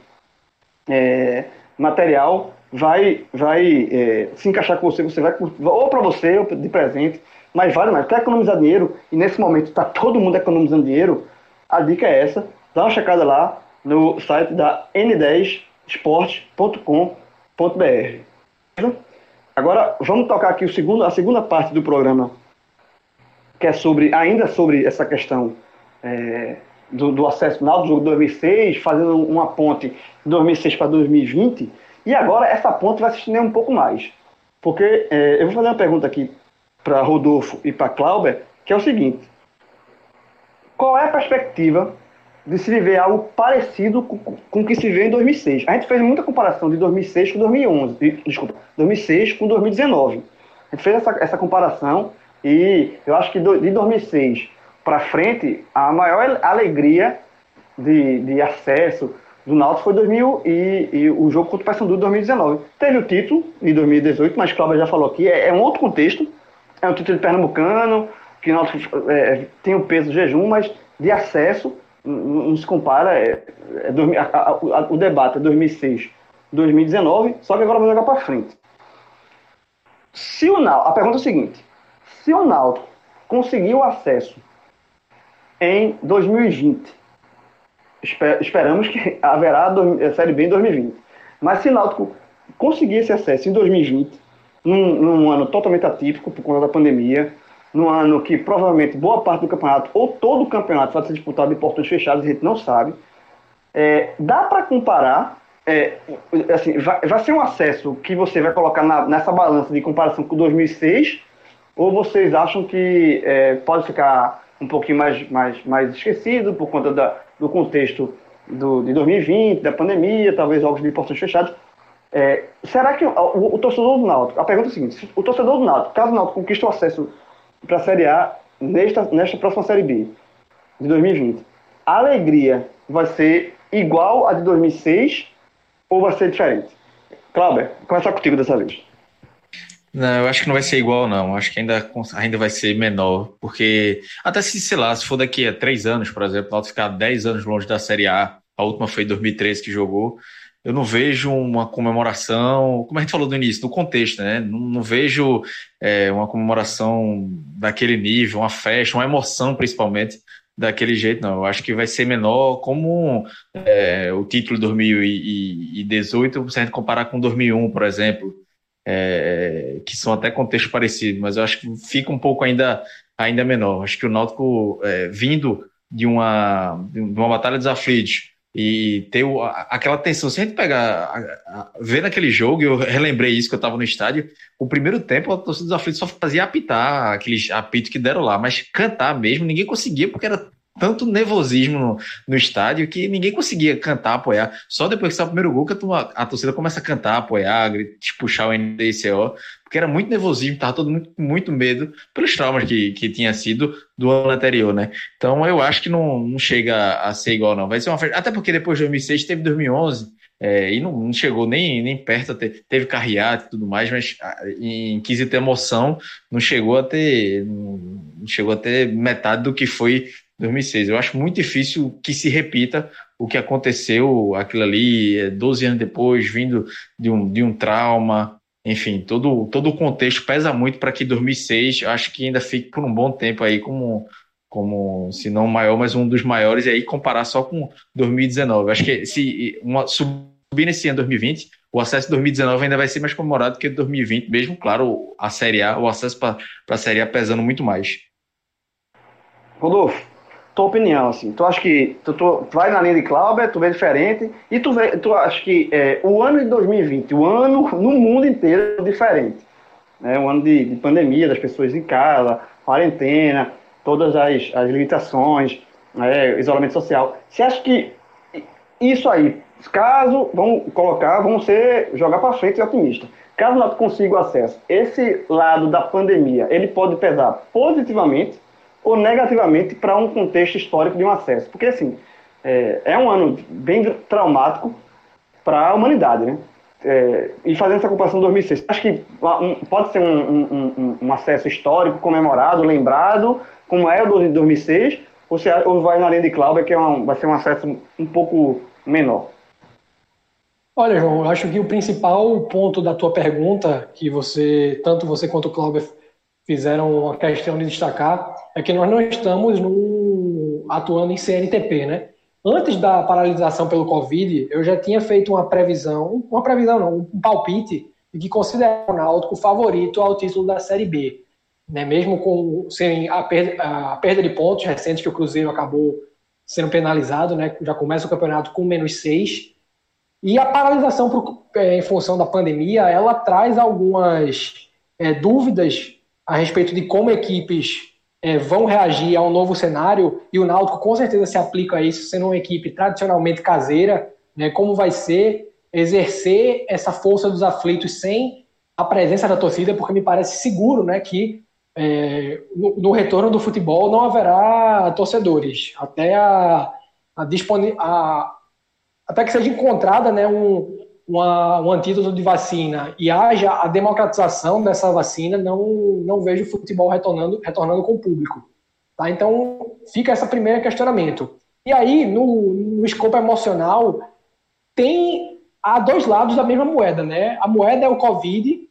é, material vai, vai é, se encaixar com você, você vai ou para você ou de presente, mas vale mais. Quer economizar dinheiro e nesse momento está todo mundo economizando dinheiro? A dica é essa. Dá uma checada lá no site da n10esporte.com.br. Agora vamos tocar aqui o segundo, a segunda parte do programa, que é sobre ainda sobre essa questão é, do, do acesso final do jogo de 2006, fazendo uma ponte de 2006 para 2020, e agora essa ponte vai se estender um pouco mais. Porque é, eu vou fazer uma pergunta aqui para Rodolfo e para Clauber, que é o seguinte: qual é a perspectiva de se viver algo parecido com, com o que se vê em 2006? A gente fez muita comparação de 2006 com 2011, de, desculpa, 2006 com 2019. A gente fez essa, essa comparação e eu acho que do, de 2006 para frente, a maior alegria de, de acesso do Náutico foi 2000 e, e, o jogo contra o Paysandu de 2019. Teve o título em 2018, mas Cláudio já falou aqui, é, é, um outro contexto. É um título de pernambucano, que o Náutico é, tem o peso do jejum, mas de acesso não, se compara. É, é, a, a, o debate é 2006, 2019, só que agora vai jogar para frente. Se o Náutico, a pergunta é a seguinte: se o Náutico conseguiu acesso em 2020. Esper esperamos que haverá a Série B em 2020. Mas se o Náutico conseguir esse acesso em 2020, num, num, ano totalmente atípico por conta da pandemia, no ano que provavelmente boa parte do campeonato, ou todo o campeonato, vai ser disputado em portões fechados, a gente não sabe. É, dá para comparar, é, assim, vai, vai, ser um acesso que você vai colocar na, nessa balança de comparação com 2006, ou vocês acham que é, pode ficar um pouquinho mais, mais, mais esquecido por conta da, do contexto do, de 2020, da pandemia, talvez jogos de portões fechados? É, será que o, o, o, torcedor do Náutico, a pergunta é a seguinte, o torcedor do Náutico, caso o Náutico conquiste o acesso para a Série A nesta, nesta próxima Série B de 2020, a alegria vai ser igual a de 2006 ou vai ser diferente? Cláudio, começar contigo dessa vez. Não, eu acho que não vai ser igual, não. Acho que ainda, ainda vai ser menor. Porque, até se, sei lá, se for daqui a três anos, por exemplo, o ficar dez anos longe da Série A, a última foi em 2013 que jogou, eu não vejo uma comemoração, como a gente falou no início, no contexto, né? Não, não vejo é, uma comemoração daquele nível, uma festa, uma emoção principalmente daquele jeito, não. Eu acho que vai ser menor, como é, o título de 2018, se a gente comparar com 2001, por exemplo, é, que são até contextos parecidos, mas eu acho que fica um pouco ainda, ainda menor. Acho que o Náutico, é, vindo de uma, de uma batalha dos aflitos, e ter o, aquela tensão. Se a gente pegar, ver naquele jogo, eu relembrei isso que eu estava no estádio, o primeiro tempo a torcida dos aflitos só fazia apitar aqueles apitos que deram lá, mas cantar mesmo ninguém conseguia porque era tanto nervosismo no, no, estádio que ninguém conseguia cantar, apoiar. Só depois que saiu o primeiro gol que a, a, torcida começa a cantar, apoiar, puxar o NDCO, porque era muito nervosismo, tava todo mundo com muito medo pelos traumas que, que tinha sido do ano anterior, né? Então eu acho que não, não chega a ser igual, não. Vai ser uma Até porque depois de 2006 teve 2011. É, e não, não, chegou nem, nem perto, ter, teve carreata e tudo mais, mas ah, em quesito emoção, não chegou a ter não chegou a ter metade do que foi 2006. Eu acho muito difícil que se repita o que aconteceu aquilo ali 12 anos depois, vindo de um, de um trauma. Enfim, todo, todo o contexto pesa muito para que 2006, eu acho que ainda fique por um bom tempo aí como, como se não maior, mas um dos maiores, e aí comparar só com 2019. Eu acho que se uma, subir nesse ano 2020, o acesso de 2019 ainda vai ser mais comemorado que 2020, mesmo, claro, a Série A, o acesso para a Série A pesando muito mais. Rodolfo, tua opinião, assim. Tu acha que tu, tu vai na linha de Clauber, tu vê diferente, e tu, vê, tu acha que é, o ano de 2020, o ano no mundo inteiro é diferente. Né? Um ano de, de pandemia, das pessoas em casa, quarentena, todas as, as limitações, né? isolamento social. Você acha que isso aí, caso, vamos colocar, vamos ser, jogar para frente e otimista. Caso não consiga o acesso, esse lado da pandemia, ele pode pesar positivamente ou negativamente para um contexto histórico de um acesso. Porque, assim, é, é um ano bem traumático para a humanidade, né? É, e fazendo essa comparação com 2006, acho que pode ser um, um, um, acesso histórico, comemorado, lembrado, como é o de 2006, ou, se, ou vai na linha de Cláudia, que é uma, vai ser um acesso um pouco menor? Olha, João, eu acho que o principal ponto da tua pergunta, que você, tanto você quanto o Cláudio fizeram a questão de destacar, é que nós não estamos no, atuando em CNTP, né? Antes da paralisação pelo Covid, eu já tinha feito uma previsão, uma previsão não, um palpite, de que considerava o Náutico favorito ao título da Série B. Né? Mesmo com sem a, perda, a perda de pontos recentes que o Cruzeiro acabou sendo penalizado, né? já começa o campeonato com menos seis. E a paralisação é, em função da pandemia, ela traz algumas é, dúvidas a respeito de como equipes é, vão reagir ao novo cenário e o Náutico com certeza se aplica a isso, sendo uma equipe tradicionalmente caseira, né, como vai ser exercer essa força dos aflitos sem a presença da torcida, porque me parece seguro né, que é, no, no, retorno do futebol não haverá torcedores, até a, a, a até que seja encontrada né, um, uma, um antídoto de vacina e haja a democratização dessa vacina, não, não vejo o futebol retornando, retornando com o público. Tá? Então, fica esse primeiro questionamento. E aí, no, no escopo emocional, tem há dois lados da mesma moeda, né? A moeda é o Covid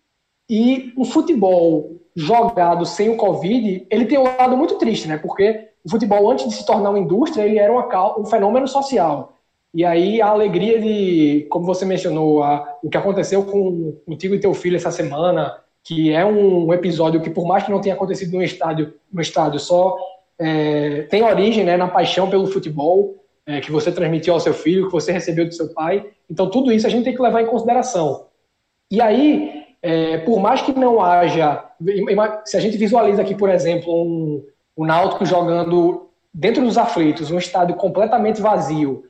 e o futebol jogado sem o Covid, ele tem um lado muito triste, né? Porque o futebol, antes de se tornar uma indústria, ele era uma, um fenômeno social. E aí a alegria de, como você mencionou, a, o que aconteceu com contigo e teu filho essa semana, que é um episódio que, por mais que não tenha acontecido no estádio, no estádio só é, tem origem né, na paixão pelo futebol é, que você transmitiu ao seu filho, que você recebeu do seu pai. Então, tudo isso a gente tem que levar em consideração. E aí, é, por mais que não haja. Se a gente visualiza aqui, por exemplo, um, um Náutico jogando dentro dos aflitos, um estádio completamente vazio,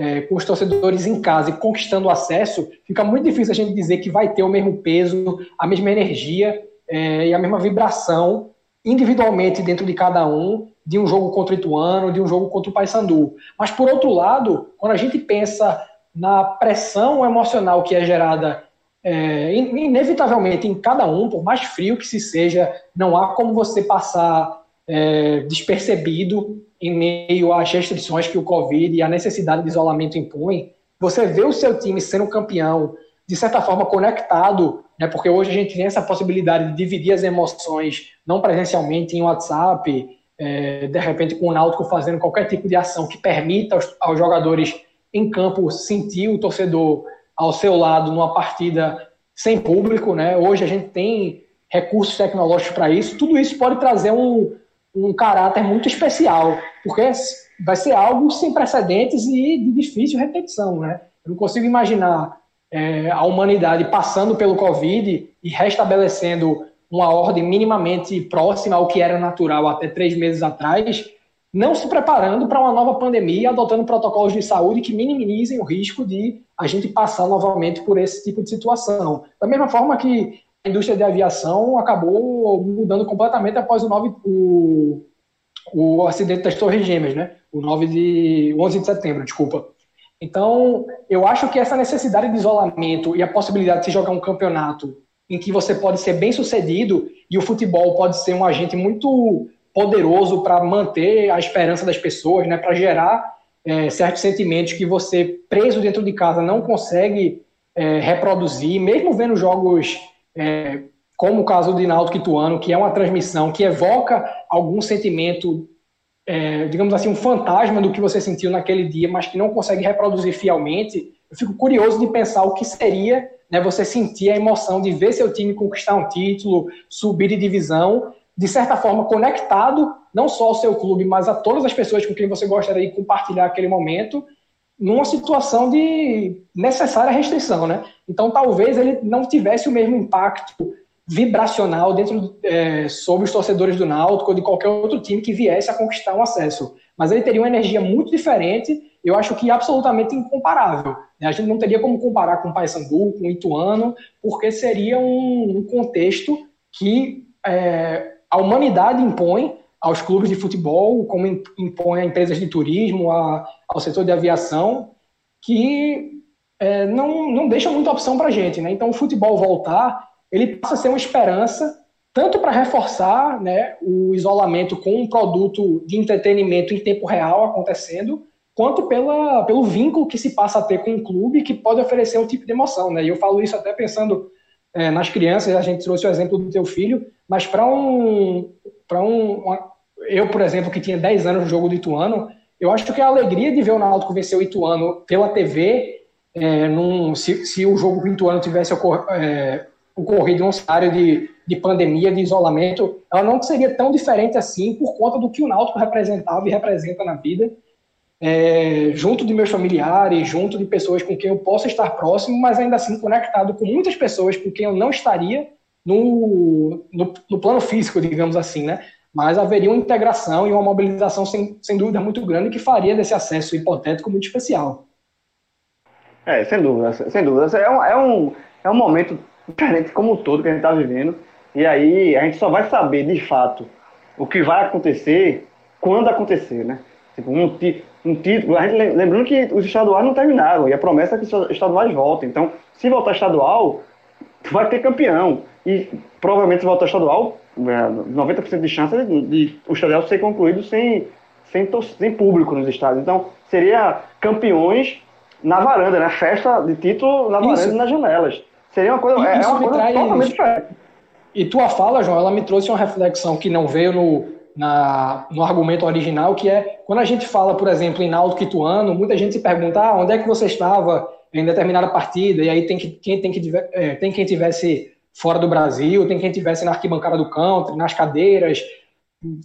é, com os torcedores em casa e conquistando acesso, fica muito difícil a gente dizer que vai ter o mesmo peso, a mesma energia é, e a mesma vibração individualmente dentro de cada um de um jogo contra o Ituano, de um jogo contra o Paysandu. Mas por outro lado, quando a gente pensa na pressão emocional que é gerada é, inevitavelmente em cada um, por mais frio que se seja, não há como você passar é, despercebido em meio às restrições que o Covid e a necessidade de isolamento impõem. Você vê o seu time sendo campeão, de certa forma conectado, né, porque hoje a gente tem essa possibilidade de dividir as emoções, não presencialmente em WhatsApp, é, de repente com o Náutico fazendo qualquer tipo de ação que permita aos, aos jogadores em campo sentir o torcedor ao seu lado numa partida sem público, né? Hoje a gente tem recursos tecnológicos para isso. Tudo isso pode trazer um, um caráter muito especial, porque vai ser algo sem precedentes e de difícil repetição, né? Eu não consigo imaginar é, a humanidade passando pelo Covid e restabelecendo uma ordem minimamente próxima ao que era natural até três meses atrás, não se preparando para uma nova pandemia, adotando protocolos de saúde que minimizem o risco de a gente passar novamente por esse tipo de situação. Da mesma forma que a indústria de aviação acabou mudando completamente após o, 9, o, o acidente das Torres Gêmeas, né? O 9 de 11 de setembro, desculpa. Então, eu acho que essa necessidade de isolamento e a possibilidade de se jogar um campeonato em que você pode ser bem sucedido e o futebol pode ser um agente muito poderoso para manter a esperança das pessoas, né, para gerar é, certos sentimentos que você, preso dentro de casa, não consegue é, reproduzir, mesmo vendo jogos é, como o caso de Náutico Ituano, que é uma transmissão que evoca algum sentimento, é, digamos assim, um fantasma do que você sentiu naquele dia, mas que não consegue reproduzir fielmente, eu fico curioso de pensar o que seria né, você sentir a emoção de ver seu time conquistar um título, subir de divisão, de certa forma conectado não só ao seu clube, mas a todas as pessoas com quem você gostaria de compartilhar aquele momento, numa situação de necessária restrição, né? Então talvez ele não tivesse o mesmo impacto vibracional dentro é, sobre os torcedores do Náutico ou de qualquer outro time que viesse a conquistar um acesso, mas ele teria uma energia muito diferente eu acho que absolutamente incomparável. Né? A gente não teria como comparar com o Paysandu, com o Ituano, porque seria um, um contexto que é, a humanidade impõe aos clubes de futebol, como impõe a empresas de turismo, a, ao setor de aviação, que é, não, não deixa muita opção para a gente. Né? Então, o futebol voltar, ele passa a ser uma esperança tanto para reforçar né, o isolamento com um produto de entretenimento em tempo real acontecendo, quanto pela, pelo vínculo que se passa a ter com um clube que pode oferecer um tipo de emoção, né? E eu falo isso até pensando é, nas crianças, a gente trouxe o exemplo do teu filho, mas para um, para um, uma, eu, por exemplo, que tinha 10 anos no jogo do Ituano, eu acho que a alegria de ver o Náutico vencer o Ituano pela TV, é, num, se, se o jogo do Ituano tivesse ocor, é, ocorrido um cenário de, de pandemia, de isolamento, ela não seria tão diferente assim por conta do que o Náutico representava e representa na vida. É, junto de meus familiares, junto de pessoas com quem eu possa estar próximo, mas ainda assim conectado com muitas pessoas com quem eu não estaria no, no, no plano físico, digamos assim, né? Mas haveria uma integração e uma mobilização sem, sem dúvida muito grande que faria desse acesso hipotético muito especial. É, sem dúvida, sem dúvida. É um, é um, é um momento diferente como todo que a gente está vivendo. E aí a gente só vai saber de fato o que vai acontecer quando acontecer, né? Tipo, um, um título. A gente, lembrando que os estaduais não terminaram e a promessa é que os estaduais voltem. Então, se voltar estadual, vai ter campeão. E provavelmente voltar estadual, 90% é, de chance de, de o estadual ser concluído sem, sem, sem público nos estádios. Então, seria campeões na varanda, né? Festa de título na varanda Isso. e nas janelas. Seria uma coisa, é, é uma coisa totalmente diferente. E tua fala, João, ela me trouxe uma reflexão que não veio no, na, no argumento original, que é quando a gente fala, por exemplo, em Náutico Ituano, muita gente se pergunta ah, onde é que você estava em determinada partida, e aí tem, que, quem, tem, que, é, tem quem tivesse fora do Brasil, tem quem tivesse na arquibancada do country, nas cadeiras,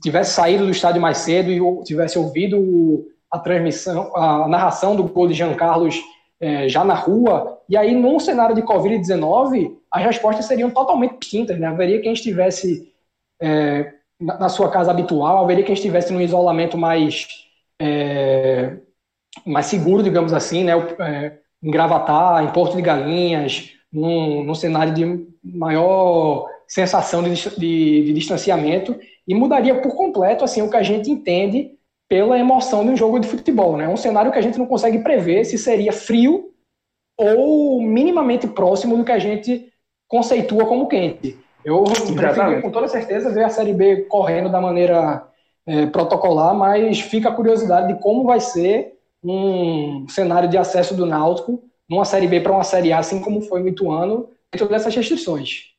tivesse saído do estádio mais cedo e tivesse ouvido a transmissão, a narração do gol de Jean Carlos é, já na rua, e aí num cenário de Covid-19, as respostas seriam totalmente distintas, né? Haveria quem estivesse é, na, sua casa habitual, haveria quem estivesse num isolamento mais, é, mais seguro, digamos assim, né? É, em Gravatar, em Porto de Galinhas, num, num cenário de maior sensação de, de, de distanciamento, e mudaria por completo assim o que a gente entende pela emoção de um jogo de futebol, né? Um cenário que a gente não consegue prever se seria frio ou minimamente próximo do que a gente conceitua como quente. Eu prefiro com toda certeza ver a Série B correndo da maneira é, protocolar, mas fica a curiosidade de como vai ser um cenário de acesso do Náutico numa Série B para uma Série A, assim como foi no Ituano, dentro dessas restrições.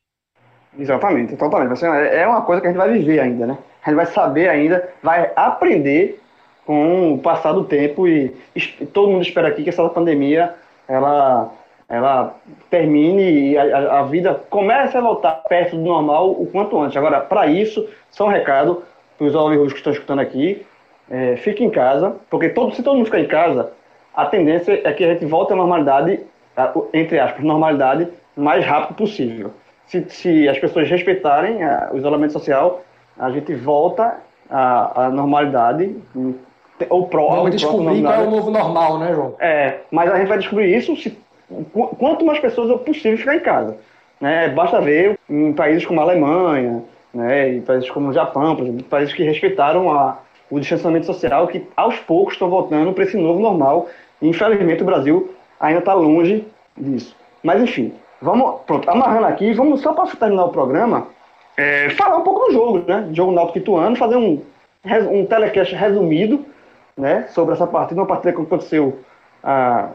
Exatamente, totalmente. É uma coisa que a gente vai viver ainda, né? A gente vai saber ainda, vai aprender com o passar do tempo e, e todo mundo espera aqui que essa pandemia ela, ela termine e a, a vida comece a voltar perto do normal o quanto antes. Agora, para isso, só um recado para os jovens que estão escutando aqui, é, fique em casa, porque todo, se todo mundo ficar em casa, a tendência é que a gente volte à normalidade, entre aspas, normalidade, mais rápido possível se, se as pessoas respeitarem a, o isolamento social, a gente volta à, à normalidade. Ou pro, Vamos descobrir qual é o novo normal, né, João? É, mas a gente vai descobrir isso se quanto mais pessoas é possível ficar em casa. Né? Basta ver em países como a Alemanha, né, em países como o Japão, por exemplo, países que respeitaram a, o distanciamento social, que aos poucos estão voltando para esse novo normal. E, infelizmente, o Brasil ainda está longe disso. Mas, enfim, Vamos, pronto, amarrando aqui, vamos só para terminar o programa, é, falar um pouco do jogo, né? Jogo Náutico Ituano, fazer um, um telecast resumido, né? Sobre essa partida, uma partida que aconteceu há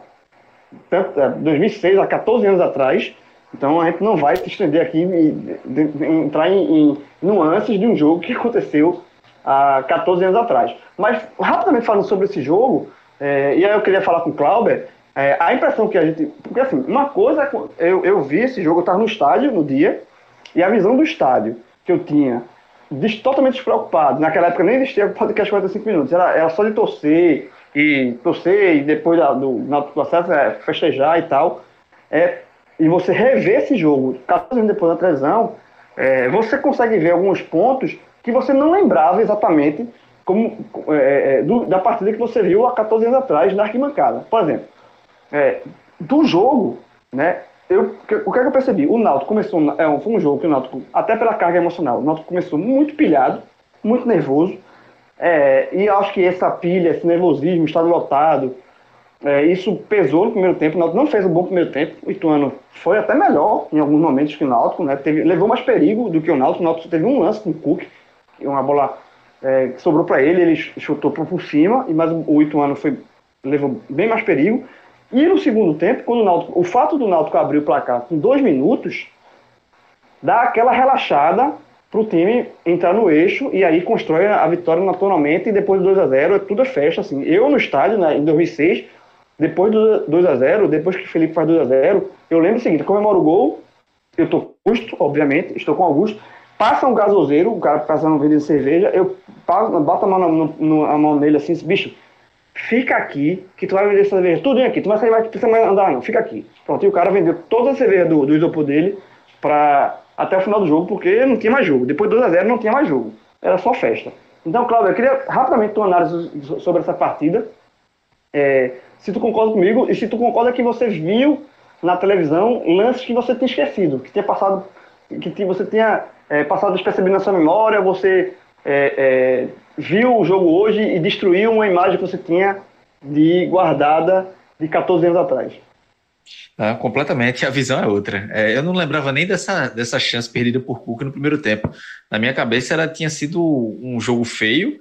tanto, 2006, há 14 anos atrás. Então a gente não vai se estender aqui e entrar em, em nuances de um jogo que aconteceu há 14 anos atrás. Mas rapidamente falando sobre esse jogo, é, e aí eu queria falar com o Clauber, é, a impressão que a gente. Porque assim, uma coisa. É eu, eu vi esse jogo, eu estava no estádio no dia, e a visão do estádio que eu tinha, des, totalmente despreocupado, naquela época nem existia o podcast 45 minutos, era, era só de torcer, e torcer, e depois da, do, na, processo é, festejar e tal. É, e você rever esse jogo, 14 anos depois da televisão, é, você consegue ver alguns pontos que você não lembrava exatamente como, é, é do, da partida que você viu há 14 anos atrás na arquibancada. Por exemplo, é, do jogo, né? Eu, o que, é que eu percebi? O Náutico começou, é, foi um jogo que o Náutico, até pela carga emocional, o Náutico começou muito pilhado, muito nervoso, é, e acho que essa pilha, esse nervosismo, estado lotado, é, isso pesou no primeiro tempo. O Náutico não fez um bom primeiro tempo. O Ituano foi até melhor em alguns momentos que o Náutico, né? Teve, levou mais perigo do que o Náutico. O Náutico teve um lance com o Cook, uma bola é, que sobrou para ele, ele chutou por cima, mas o Ituano foi, levou bem mais perigo. E no segundo tempo, quando o, Náutico, o fato do Náutico abrir o placar com dois minutos, dá aquela relaxada para o time entrar no eixo e aí constrói a vitória naturalmente e depois do 2 a 0 é tudo festa assim. Eu no estádio né, em 2006, depois do 2 a 0, depois que Felipe faz 2 a 0, eu lembro o seguinte, comemoro o gol, eu tô com Augusto, obviamente, estou com Augusto, passa um gasoseiro, o cara passando um vídeo de cerveja, eu bato a mão, no, no, a mão nele assim, bicho, fica aqui, que tu vai vender essa cerveja tudo aqui, tu vai sair, vai precisa mais andar não, fica aqui. Pronto, e o cara vendeu toda a cerveja do, do isopor dele pra, até o final do jogo, porque não tinha mais jogo. Depois do 2x0 não tinha mais jogo, era só festa. Então, Cláudio, eu queria rapidamente tua análise sobre essa partida. É, se tu concorda comigo e se tu concorda que você viu na televisão lances que você tinha esquecido, que tinha passado, que você tinha é, passado despercebido na sua memória, você é, é, viu o jogo hoje e destruiu uma imagem que você tinha de guardada de 14 anos atrás. Ah, completamente, a visão é outra. É, eu não lembrava nem dessa, dessa chance perdida por Cuca no primeiro tempo. Na minha cabeça, ela tinha sido um jogo feio.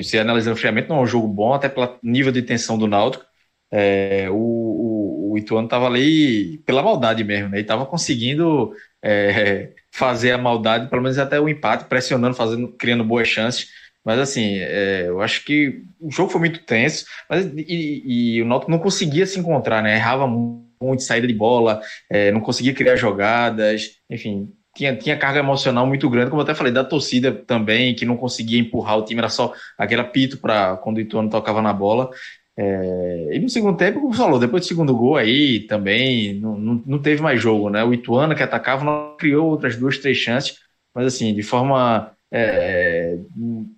Se analisando friamente, não é um jogo bom, até pelo nível de tensão do Náutico. É, o, o, o Ituano estava ali pela maldade mesmo, né? Estava conseguindo é, fazer a maldade, pelo menos até o empate, pressionando, fazendo, criando boas chances. Mas assim, é, eu acho que o jogo foi muito tenso, mas e, e o Náutico não conseguia se encontrar, né? Errava muito muito saída de bola, é, não conseguia criar jogadas, enfim, tinha, tinha carga emocional muito grande, como eu até falei, da torcida também, que não conseguia empurrar o time, era só aquele apito para quando o Ituano tocava na bola. É, e no segundo tempo, como você falou, depois do segundo gol aí também não, não, não teve mais jogo, né? O Ituano que atacava não criou outras duas, três chances, mas assim, de forma é,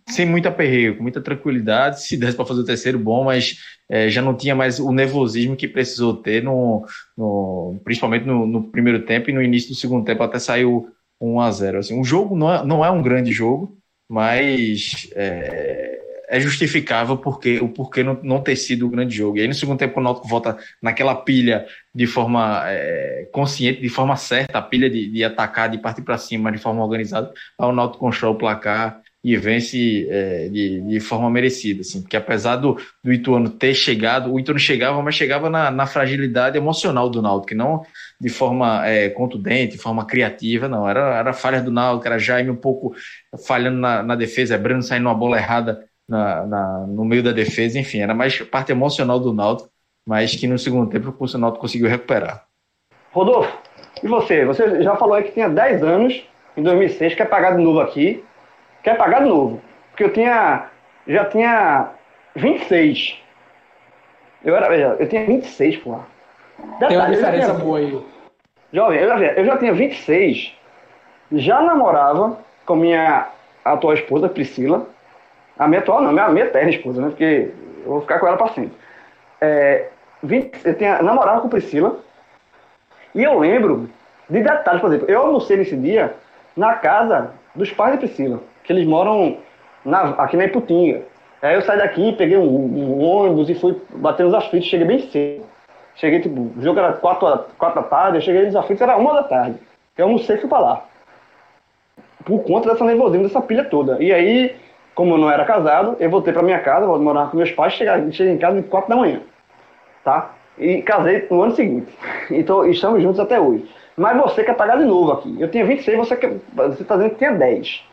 sem muito aperreio, com muita tranquilidade. Se desse para fazer o terceiro, bom, mas é, já não tinha mais o nervosismo que precisou ter, no, no principalmente no, no, primeiro tempo e no início do segundo tempo, até saiu 1 a 0 assim, O jogo não é, não é um grande jogo, mas é, é justificável porque o porquê não, não ter sido um grande jogo. E aí no segundo tempo o Náutico volta naquela pilha de forma é, consciente, de forma certa, a pilha de, de atacar, de partir para cima de forma organizada, aí o Náutico constrói o placar e vence é, de, de, forma merecida, assim, porque apesar do, do Ituano ter chegado, o Ituano chegava, mas chegava na, na fragilidade emocional do Náutico, que não de forma é, contundente, de forma criativa, não, era, era falha do Náutico, era Jaime um pouco falhando na, na defesa, é Breno saindo uma bola errada na, na, no meio da defesa, enfim, era mais parte emocional do Náutico, mas que no segundo tempo o Náutico conseguiu recuperar. Rodolfo, e você? Você já falou aí que tinha 10 anos, em 2006, quer pagar de novo aqui, quer pagar de novo, porque eu tinha, já tinha 26. Eu era, eu tinha 26, pô. Tem uma diferença boa aí. Jovem, eu já, eu já tinha 26, já namorava com minha atual esposa, Priscila, a minha atual não, minha, minha eterna esposa, né? Porque eu vou ficar com ela para sempre. É, 20, eu tinha, namorava com Priscila. E eu lembro de detalhes, por exemplo, eu almocei nesse dia na casa dos pais de Priscila, que eles moram na, aqui na Iputinga. Aí eu saí daqui, peguei um, um ônibus e fui bater nos aflitos, cheguei bem cedo. Cheguei, tipo, o jogo era 4, quatro da tarde, eu cheguei nos aflitos, era 1 da tarde. Eu almocei e fui pra lá. Por conta dessa nervosismo, dessa pilha toda. E aí, como eu não era casado, eu voltei para minha casa, vou morar com meus pais, cheguei, cheguei em casa às 4 da manhã. Tá? E casei no ano seguinte. Então, estamos juntos até hoje. Mas você quer pagar de novo aqui. Eu tinha 26, você quer, você está dizendo que tinha 10.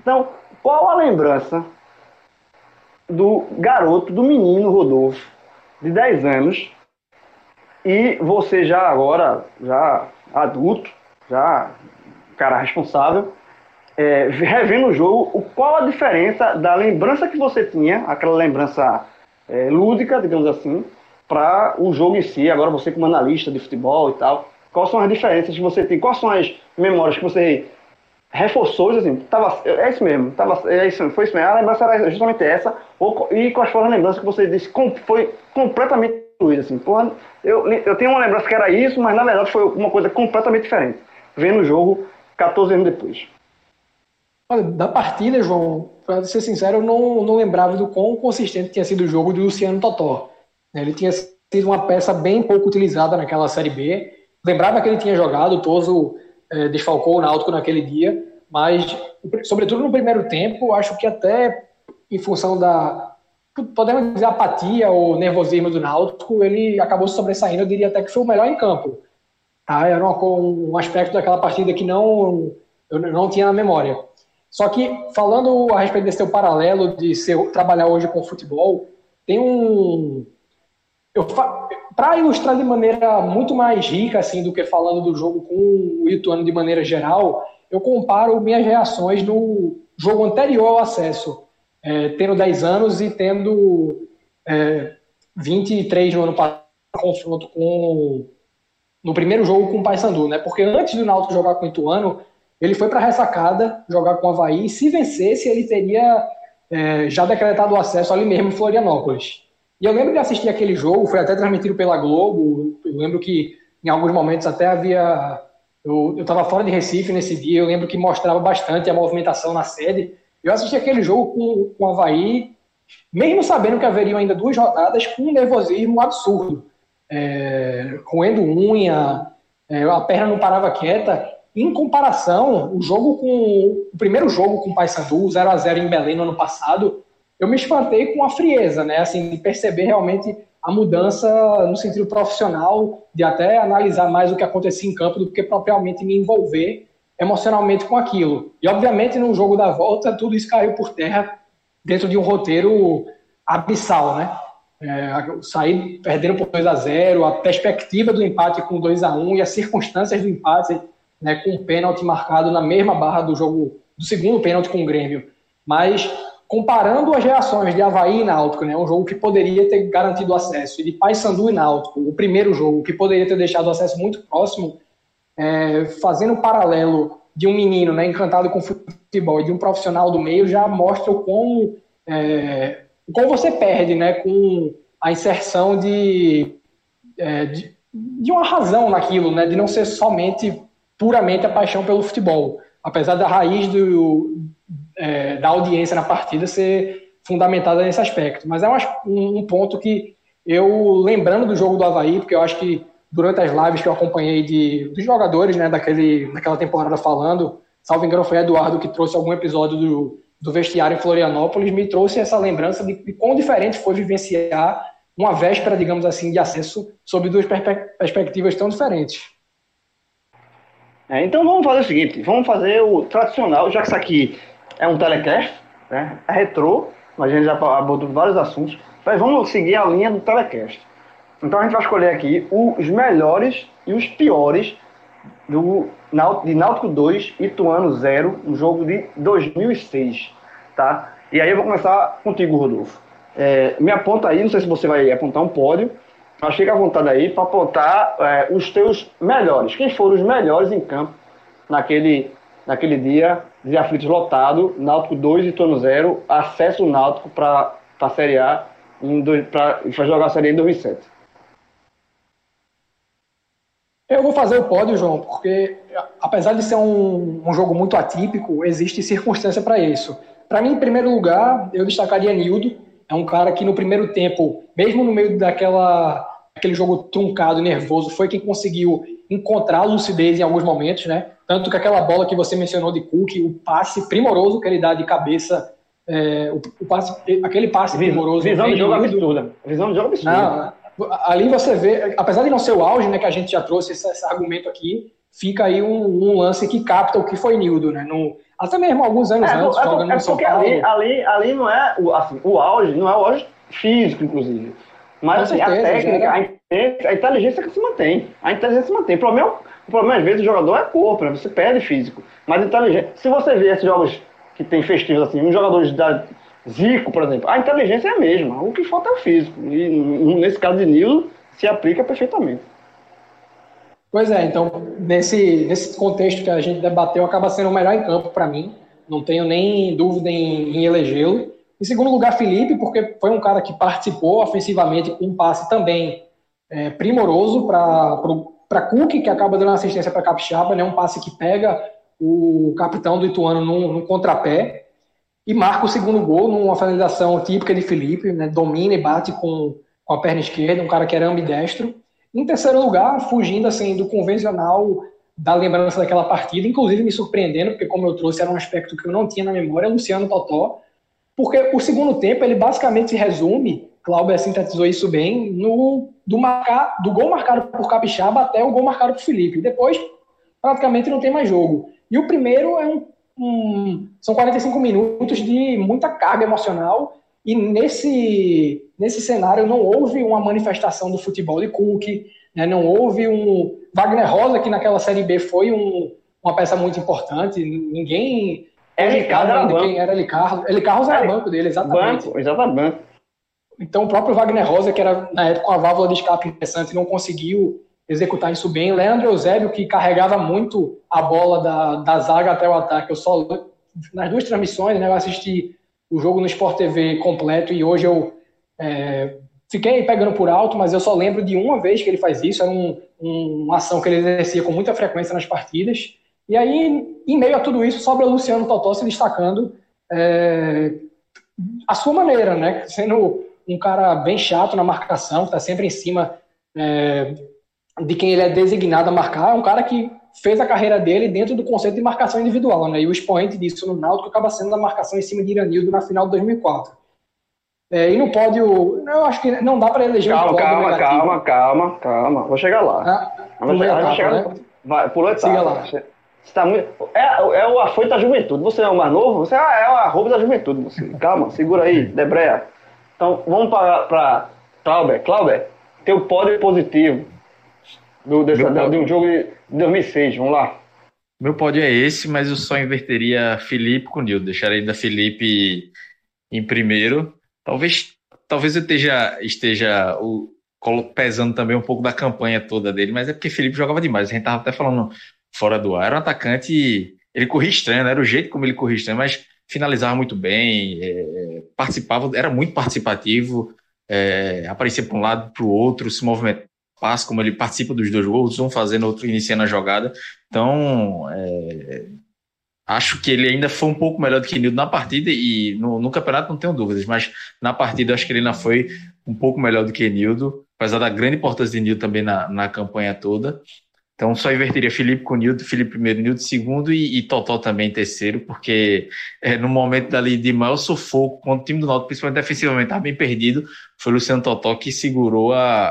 Então, qual a lembrança do garoto, do menino Rodolfo, de 10 anos, e você já agora, já adulto, já cara responsável, é, revendo o jogo, o, qual a diferença da lembrança que você tinha, aquela lembrança é, lúdica, digamos assim, para o jogo em si, agora você como analista de futebol e tal, quais são as diferenças que você tem, quais são as memórias que você reforçou, assim, tava, é isso mesmo, tava, é isso, foi isso mesmo, a lembrança era justamente essa, ou, e quais foram as lembranças que você disse, com, foi completamente fluida, assim, porra, eu, eu tenho uma lembrança que era isso, mas na verdade foi uma coisa completamente diferente, vendo o jogo 14 anos depois. Olha, da partida, João, para ser sincero, eu não, não lembrava do quão consistente tinha sido o jogo de Luciano Totó. Ele tinha sido uma peça bem pouco utilizada naquela Série B. Lembrava que ele tinha jogado, o Toso é, desfalcou o Náutico naquele dia, mas, sobretudo no primeiro tempo, acho que até em função da, podemos dizer, apatia ou nervosismo do Náutico, ele acabou se sobressaindo, eu diria até que foi o melhor em campo. Tá? Era um aspecto daquela partida que não, eu não tinha na memória. Só que, falando a respeito desse teu paralelo de ser, trabalhar hoje com futebol, tem um. Para ilustrar de maneira muito mais rica assim do que falando do jogo com o Ituano de maneira geral, eu comparo minhas reações no jogo anterior ao acesso, é, tendo 10 anos e tendo é, 23 no ano passado, confronto com no primeiro jogo com o Paysandu, né? Porque antes do Náutico jogar com o Ituano, ele foi para a ressacada jogar com o Havaí e se vencesse, ele teria é, já decretado o acesso ali mesmo em Florianópolis. E eu lembro de assistir aquele jogo, foi até transmitido pela Globo. Eu lembro que em alguns momentos até havia. Eu estava fora de Recife nesse dia, eu lembro que mostrava bastante a movimentação na sede. Eu assisti aquele jogo com, com o Havaí, mesmo sabendo que haveriam ainda duas rodadas, com um nervosismo absurdo. É, roendo unha, é, a perna não parava quieta. Em comparação, o jogo com o primeiro jogo com o Paysandu, 0 a 0 em Belém no ano passado, eu me espantei com a frieza, né? Assim, de perceber realmente a mudança no sentido profissional, de até analisar mais o que acontecia em campo do que propriamente me envolver emocionalmente com aquilo. E obviamente no jogo da volta tudo isso caiu por terra dentro de um roteiro abissal, né? É, sair perdendo por 2 a 0 a perspectiva do empate com 2 a 1 e as circunstâncias do empate né, com o pênalti marcado na mesma barra do jogo, do segundo pênalti com o Grêmio. Mas comparando as reações de Havaí e Náutico, né, um jogo que poderia ter garantido acesso, e de Paysandu e Náutico, o primeiro jogo, que poderia ter deixado o acesso muito próximo, é, fazendo um paralelo de um menino né, encantado com futebol e de um profissional do meio, já mostra o como, é, você perde né, com a inserção de, é, de, de uma razão naquilo, né, de não ser somente puramente a paixão pelo futebol. Apesar da raiz do, é, da audiência na partida ser fundamentada nesse aspecto. Mas é um, um, ponto que eu, lembrando do jogo do Havaí, porque eu acho que durante as lives que eu acompanhei de, dos jogadores né, daquele, daquela temporada falando, salvo engano foi Eduardo que trouxe algum episódio do, do vestiário em Florianópolis, me trouxe essa lembrança de, de quão diferente foi vivenciar uma véspera, digamos assim, de acesso sob duas perspectivas tão diferentes. É, então vamos fazer o seguinte, vamos fazer o tradicional, já que isso aqui é um telecast, né? É retrô, mas a gente já abordou vários assuntos. Mas vamos seguir a linha do telecast. Então a gente vai escolher aqui os melhores e os piores do, de Náutico 2 e Ituano 0, um jogo de 2006, tá? E aí eu vou começar contigo, Rodolfo. É, me aponta aí, não sei se você vai apontar um pódio, mas fica à vontade aí para apontar é, os teus melhores. Quem foram os melhores em campo naquele, naquele dia de aflitos lotado, Náutico 2 e Ituano 0, acesso Náutico para a Série A para jogar a Série A em 2007. Eu vou fazer o pódio, João, porque apesar de ser um, um jogo muito atípico, existe circunstância para isso. Para mim, em primeiro lugar, eu destacaria Nildo. É um cara que no primeiro tempo, mesmo no meio daquela aquele jogo truncado, nervoso, foi quem conseguiu encontrar lucidez em alguns momentos, né? Tanto que aquela bola que você mencionou de Cook, o passe primoroso que ele dá de cabeça, é, o, o, passe, aquele passe visão, primoroso. Visão de jogo absurda. Visão de jogo absurda. Não, ali você vê, apesar de não ser o auge, né, que a gente já trouxe esse, esse argumento aqui, fica aí um, um, lance que capta o que foi Nildo, né? No, até mesmo alguns anos é, antes, é, jogando é, no São Paulo. Ali, ali, ali não é o, assim, o auge, não é o auge físico, inclusive. Mas assim, certeza, a técnica, a, a inteligência que se mantém. A inteligência se mantém. O problema, o problema às vezes, do jogador é corpo, né? Você perde físico. Mas inteligência. Se você vê esses jogos que tem festivos assim, uns jogadores da Zico, por exemplo, a inteligência é a mesma. O que falta é o físico. E nesse caso de Nilo, se aplica perfeitamente. Pois é, então, nesse, nesse contexto que a gente debateu, acaba sendo o melhor em campo para mim. Não tenho nem dúvida em, em elegê-lo. Em segundo lugar, Felipe, porque foi um cara que participou ofensivamente com um passe também é, primoroso para Cook, que acaba dando assistência para Capixaba, né, um passe que pega o capitão do Ituano num contrapé e marca o segundo gol numa finalização típica de Felipe, né, domina e bate com, com a perna esquerda, um cara que era ambidestro. Em terceiro lugar, fugindo assim do convencional da lembrança daquela partida, inclusive me surpreendendo, porque como eu trouxe era um aspecto que eu não tinha na memória, Luciano Totó, porque o segundo tempo, ele basicamente se resume, Cláudio sintetizou isso bem, no do, marcar, do gol marcado por Capixaba até o gol marcado por Felipe. Depois, praticamente não tem mais jogo. E o primeiro é um, um, são 45 minutos de muita carga emocional e nesse, nesse cenário não houve uma manifestação do futebol de Cook, né, não houve um... Wagner Rosa, que naquela Série B foi um, uma peça muito importante, ninguém Eli Carlos era banco. Quem era Eli Carlos. Eli Carlos era, banco dele, exatamente. Banco, exatamente. Então o próprio Wagner Rosa, que era na época uma válvula de escape interessante, não conseguiu executar isso bem. Leandro Eusébio, que carregava muito a bola da, da zaga até o ataque. Eu só, nas duas transmissões, né, eu assisti o jogo no Sport TV completo e hoje eu é, fiquei pegando por alto, mas eu só lembro de uma vez que ele faz isso. Era um, um, uma ação que ele exercia com muita frequência nas partidas. E aí, em meio a tudo isso, sobra o Luciano Totó se destacando é, a sua maneira, né? Sendo um cara bem chato na marcação, que está sempre em cima é, de quem ele é designado a marcar. É um cara que fez a carreira dele dentro do conceito de marcação individual, né? E o expoente disso no Náutico acaba sendo a marcação em cima de Iranildo na final de 2004. É, e no pódio, eu acho que não dá para eleger calma, um pódio calma, negativo. Calma, calma, calma, vou chegar lá. Ah, vou chegar, etapa, chegar, né? vai, pulou etapa. Siga lá. Você tá muito... é, é o afoito da juventude. Você é o mais novo, você é, é o arroba da juventude. Você. Calma, segura aí, Debreia. Então, vamos para Clauber, Clauber, teu pódio positivo do, dessa, Meu de um jogo de 2006, vamos lá. Meu pódio é esse, mas eu só inverteria Felipe com Nildo. Deixaria ainda Felipe em primeiro. Talvez, talvez eu esteja, esteja o, pesando também um pouco da campanha toda dele, mas é porque Felipe jogava demais. A gente tava até falando fora do ar. Era um atacante. Ele corria estranho, não era o jeito como ele corria estranho, mas finalizava muito bem, é, participava, era muito participativo, é, aparecia para um lado, para o outro, se movimentava passe, como ele participa dos dois gols, um fazendo, outro iniciando a jogada. Então, é, acho que ele ainda foi um pouco melhor do que Nildo na partida e no, no, campeonato não tenho dúvidas, mas na partida acho que ele ainda foi um pouco melhor do que Nildo, apesar da grande importância de Nildo também na, na campanha toda. Então só inverteria Felipe com Nildo, Felipe primeiro, Nildo segundo e, e Totó também terceiro, porque é, no momento dali de maior sufoco, quando o time do Náutico, principalmente defensivamente, estava bem perdido, foi Luciano Totó que segurou a,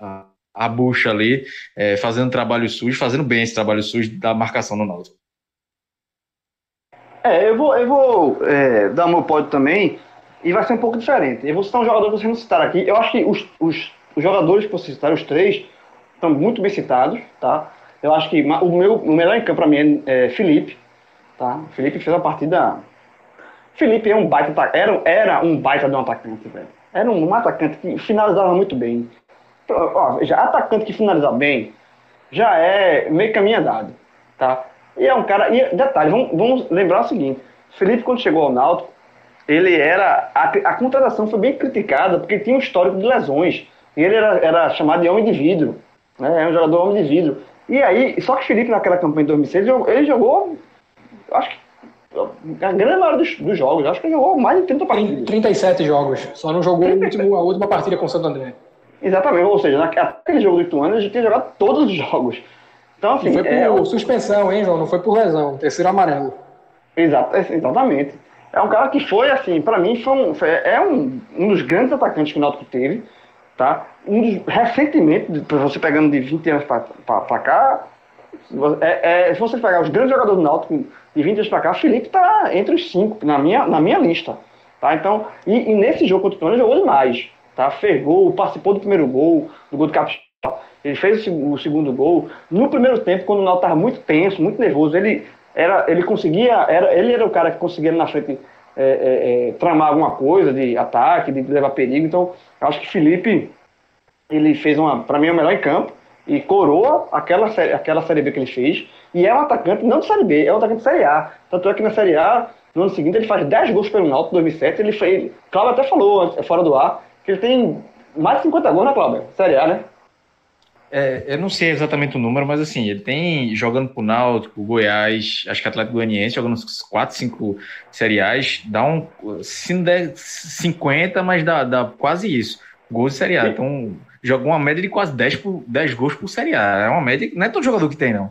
a a bucha ali, é, fazendo trabalho sujo, fazendo bem esse trabalho sujo da marcação no Náutico. É, eu vou, eu vou é, dar meu pódio também, e vai ser um pouco diferente. Eu vou citar um jogador que vocês não citaram aqui. Eu acho que os, os, os jogadores que vocês citaram, os três, estão muito bem citados, tá? Eu acho que o meu o melhor em campo para mim é, é Felipe, tá? Felipe fez a partida... Felipe é um baita, era, era um baita de um atacante, velho. Era um atacante que finalizava muito bem. Ó, já atacante que finaliza bem já é meio caminho andado, tá? E é um cara. E detalhe, vamos, vamos lembrar o seguinte: Felipe, quando chegou ao Náutico, ele era. A, a contratação foi bem criticada porque tinha um histórico de lesões. E ele era, era chamado de homem de vidro. Né? É um jogador homem de vidro. E aí, só que Felipe, naquela campanha de 2006, ele jogou, ele jogou acho que a grande maioria dos, dos jogos, acho que ele jogou mais de 30 partidas. 37 jogos, só não jogou último, a última partida com o Santo André. Exatamente, ou seja, naquele jogo do Ituano, ele já tinha jogado todos os jogos. Então, assim, e foi por é, suspensão, hein, João? Não foi por lesão, terceiro amarelo. Exato, exatamente. É um cara que foi, assim, para mim, foi um, foi, é um, um dos grandes atacantes que o Náutico teve, tá? Um dos, recentemente, você pegando de 20 anos para cá, é, é, se você pegar os grandes jogadores do Náutico de 20 anos para cá, o Felipe tá entre os cinco, na minha, na minha lista, tá? Então, e, e nesse jogo contra o ele jogou demais tá? Fez gol, participou do primeiro gol, do gol do Capixaba. Ele fez o segundo gol. No primeiro tempo, quando o Náutico estava muito tenso, muito nervoso, ele era, ele conseguia, era, ele era o cara que conseguia na frente é, é, é, tramar alguma coisa de ataque, de levar perigo. Então, acho que Felipe, ele fez uma, para mim, o melhor em campo e coroa aquela série, aquela série B que ele fez. E é um atacante não de série B, é um atacante de série A. Tanto é que na série A, no ano seguinte, ele faz 10 gols pelo Náutico, em 2007. Ele fez, Cláudio até falou fora do ar que ele tem mais de 50 gols, né, Cláudio? Série A, né? É, eu não sei exatamente o número, mas assim, ele tem jogando pro Náutico, Goiás, acho que Atlético Goianiense, jogando uns 4, 5 seriais, dá um. Se não der 50, mas dá, dá quase isso. Gols de Série A. Então, joga uma média de quase 10, por, 10 gols por Série A. É uma média. Não é todo jogador que tem, não.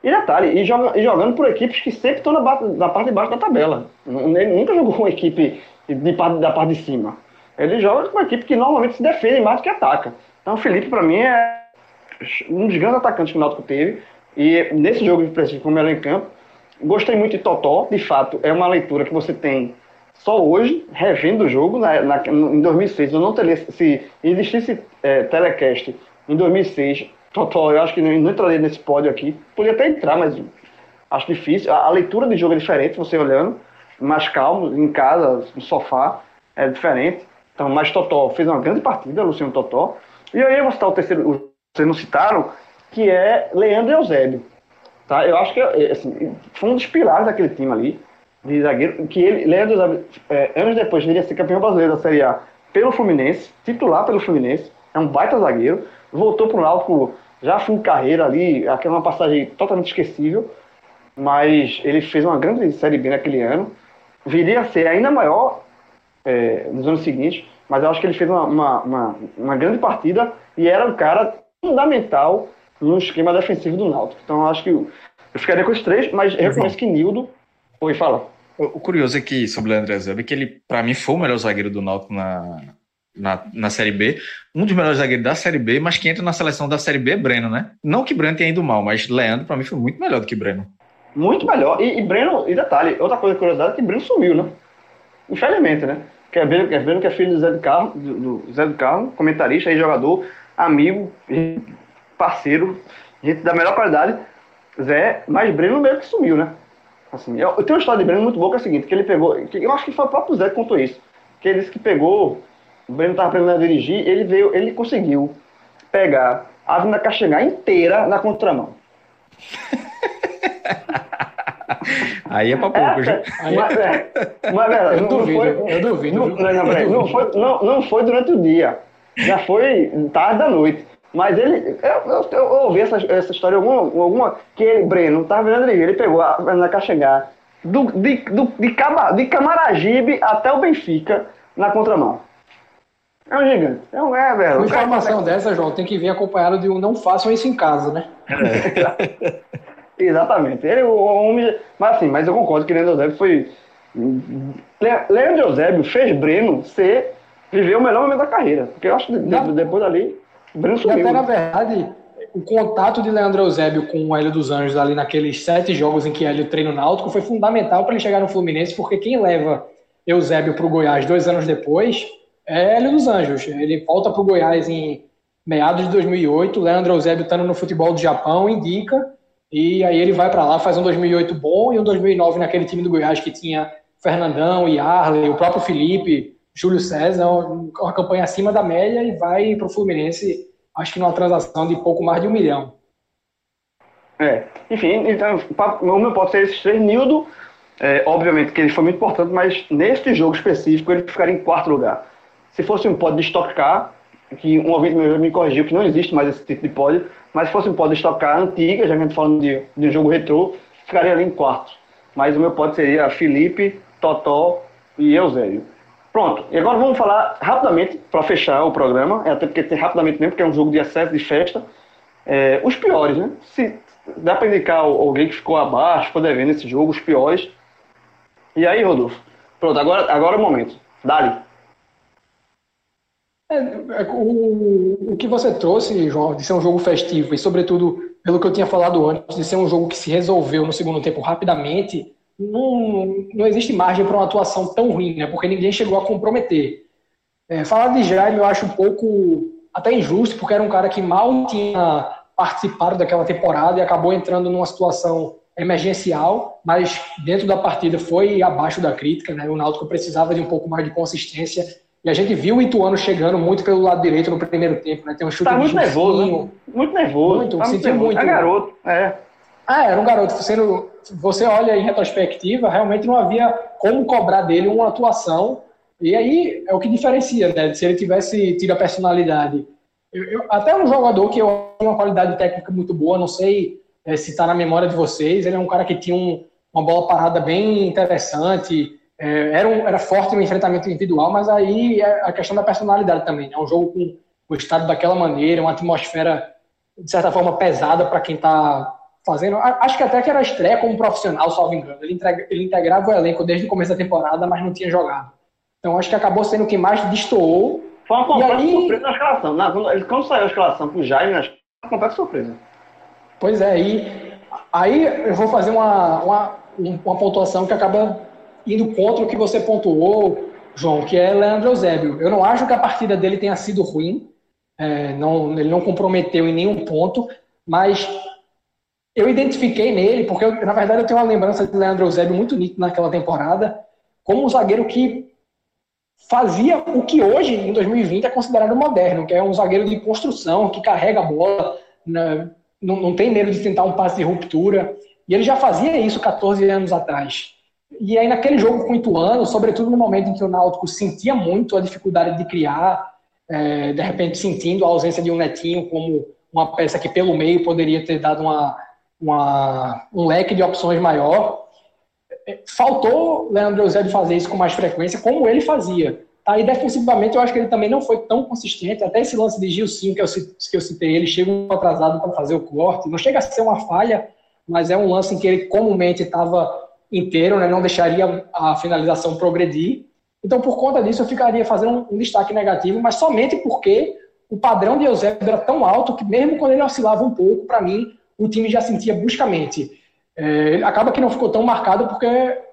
E detalhe, e, joga, e jogando por equipes que sempre estão na, na, parte de baixo da tabela. Ele nunca jogou com equipe de, da parte de cima. Ele joga com uma equipe que normalmente se defende mais do que ataca. Então o Felipe, para mim, é um dos grandes atacantes que o Náutico teve. E nesse jogo específico, como era em campo, gostei muito de Totó. De fato, é uma leitura que você tem só hoje, revendo o jogo. Na, na, em 2006, eu não teria. Se existisse é, telecast em 2006, Totó, eu acho que não, não entraria nesse pódio aqui. Podia até entrar, mas acho difícil. A, a leitura de jogo é diferente, você olhando, mais calmo, em casa, no sofá, é diferente. Então, mas Totó fez uma grande partida, Luciano Totó. E aí eu vou citar o terceiro, vocês não citaram, que é Leandro Eusébio. Tá? Eu acho que é, assim, foi um dos pilares daquele time ali, de zagueiro, que ele, Leandro Eusébio, é, anos depois, viria ser campeão brasileiro da Série A pelo Fluminense, titular pelo Fluminense, é um baita zagueiro, voltou para o Náutico já de carreira ali, aquela é passagem totalmente esquecível, mas ele fez uma grande Série B naquele ano, viria a ser ainda maior é, nos anos seguintes, mas eu acho que ele fez uma, uma, uma, uma, grande partida e era um cara fundamental no esquema defensivo do Náutico. Então acho que eu, eu ficaria com os três, mas eu reconheço que Nildo. Oi, fala. O, curioso é que, sobre o André Zeb, é que ele, para mim, foi o melhor zagueiro do Náutico na, na, na Série B. Um dos melhores zagueiros da Série B, mas quem entra na seleção da Série B é Breno, né? Não que Breno tenha ido mal, mas Leandro, para mim, foi muito melhor do que Breno. Muito melhor. E, e Breno, e detalhe, outra coisa curiosidade é que Breno sumiu, né? Infelizmente, né? que é Breno, que é, Breno, que é filho do Zé do Carro, do, do Zé do Carro, comentarista e jogador, amigo, parceiro, gente da melhor qualidade. Zé, mas Breno meio que sumiu, né? Assim, eu, eu tenho uma história de Breno muito boa que é a seguinte, que ele pegou, que eu acho que foi o próprio Zé que contou isso, que ele disse que pegou, o Breno estava aprendendo a dirigir, ele veio, ele conseguiu pegar a Avenida Caxangá inteira na contramão. Aí é pra pouco, É, mas, é, mas, é, Eu não, duvido, foi, eu duvido, Não, não, não, não foi, não, não foi durante o dia. Já foi tarde da noite. Mas ele. Eu, eu, eu ouvi essa, essa história alguma, alguma. Que ele, Breno, estava vendo ele, ele pegou a na Caxangá do, de, do, de, Caba, de Camaragibe até o Benfica na contramão. É um gigante. É um é, velho. Uma informação dessa, João, tem que vir acompanhado de um não façam isso em casa, né? Exatamente. Ele, o homem. Mas assim, mas eu concordo que Leandro Eusébio foi. Le- Leandro Eusébio fez Breno ser. Viver o melhor momento da carreira. Porque eu acho que depois dali, Breno E sumiu. até, na verdade, o contato de Leandro Eusébio com o Hélio dos Anjos ali naqueles sete jogos em que Hélio treina o Náutico foi fundamental para ele chegar no Fluminense, porque quem leva Eusébio para o Goiás dois anos depois é Hélio dos Anjos. Ele volta para o Goiás em meados de 2008, Leandro Eusébio estando no futebol do Japão, indica, e aí ele vai para lá, faz um 2008 bom e um 2009 naquele time do Goiás que tinha Fernandão, Yarley, o próprio Felipe, Júlio César, uma campanha acima da média e vai para o Fluminense, acho que numa transação de pouco mais de um milhão. É. Enfim, então, o meu pode ser esses três. Nildo, é, obviamente que ele foi muito importante, mas neste jogo específico ele ficaria em quarto lugar. Se fosse um pódio de Stock Car, que um ouvinte meu me corrigiu que não existe mais esse tipo de pódio, mas se fosse um pódio de Stock Car antiga, já que a gente tá falando de, de um jogo retrô, ficaria ali em quarto. Mas o meu pódio seria Felipe, Totó e Eusébio. Pronto, e agora vamos falar rapidamente, para fechar o programa, é até porque tem rapidamente mesmo, porque é um jogo de acesso, de festa, é, os piores, né? Se dá para indicar alguém que ficou abaixo, ficou devendo esse jogo, os piores. E aí, Rodolfo? Pronto, agora, agora é o momento. Dali. É, é, o, o que você trouxe, João, de ser um jogo festivo e, sobretudo, pelo que eu tinha falado antes, de ser um jogo que se resolveu no segundo tempo rapidamente, não, não existe margem para uma atuação tão ruim, né? Porque ninguém chegou a comprometer. É, falar de Jaime eu acho um pouco até injusto, porque era um cara que mal tinha participado daquela temporada e acabou entrando numa situação emergencial, mas dentro da partida foi abaixo da crítica, né? O Náutico precisava de um pouco mais de consistência e a gente viu o Ituano chegando muito pelo lado direito no primeiro tempo, né? Tem um chute Tá muito nervoso, né? Muito nervoso. Muito, tá sentiu muito. É garoto, é. Ah, era um garoto. Você olha em retrospectiva, realmente não havia como cobrar dele uma atuação. E aí é o que diferencia, né? Se ele tivesse tido a personalidade. Eu- eu- até um jogador que eu tenho uma qualidade técnica muito boa, não sei eh, se está na memória de vocês. Ele é um cara que tinha um- uma bola parada bem interessante. eh, era, um- era forte no enfrentamento individual, mas aí é a questão da personalidade também. É um jogo com o estado daquela maneira, uma atmosfera de certa forma pesada para quem está fazendo. Acho que até que era a estreia como profissional, salvo engano. Ele, entrega- ele integrava o elenco desde o começo da temporada, mas não tinha jogado. Então acho que acabou sendo o que mais destoou. Foi uma completa aí- surpresa na escalação. Na- quando, ele- quando saiu a escalação com o Jaime, acho que foi uma completa surpresa. Pois é, e aí eu vou fazer uma, uma, um- uma pontuação que acaba indo contra o que você pontuou, João, que é Leandro Eusébio. Eu não acho que a partida dele tenha sido ruim, é, não, ele não comprometeu em nenhum ponto, mas eu identifiquei nele, porque eu, na verdade eu tenho uma lembrança de Leandro Eusébio muito nítida naquela temporada, como um zagueiro que fazia o que hoje, em 2020, é considerado moderno, que é um zagueiro de construção, que carrega a bola, né, não, não tem medo de tentar um passe de ruptura. E ele já fazia isso 14 anos atrás. E aí, naquele jogo com o Ituano, sobretudo no momento em que o Náutico sentia muito a dificuldade de criar, é, de repente sentindo a ausência de um Netinho como uma peça que pelo meio poderia ter dado uma, uma, um leque de opções maior. É, Faltou Leandro Eusébio fazer isso com mais frequência, como ele fazia. Aí, defensivamente, eu acho que ele também não foi tão consistente. Até esse lance de Gilcinho que eu, que eu citei, ele chega um atrasado para fazer o corte. Não chega a ser uma falha, mas é um lance em que ele comumente estava inteiro, né? não deixaria a finalização progredir. Então, por conta disso, eu ficaria fazendo um destaque negativo, mas somente porque o padrão de Eusébio era tão alto que, mesmo quando ele oscilava um pouco, para mim, o time já sentia bruscamente. É, acaba que não ficou tão marcado porque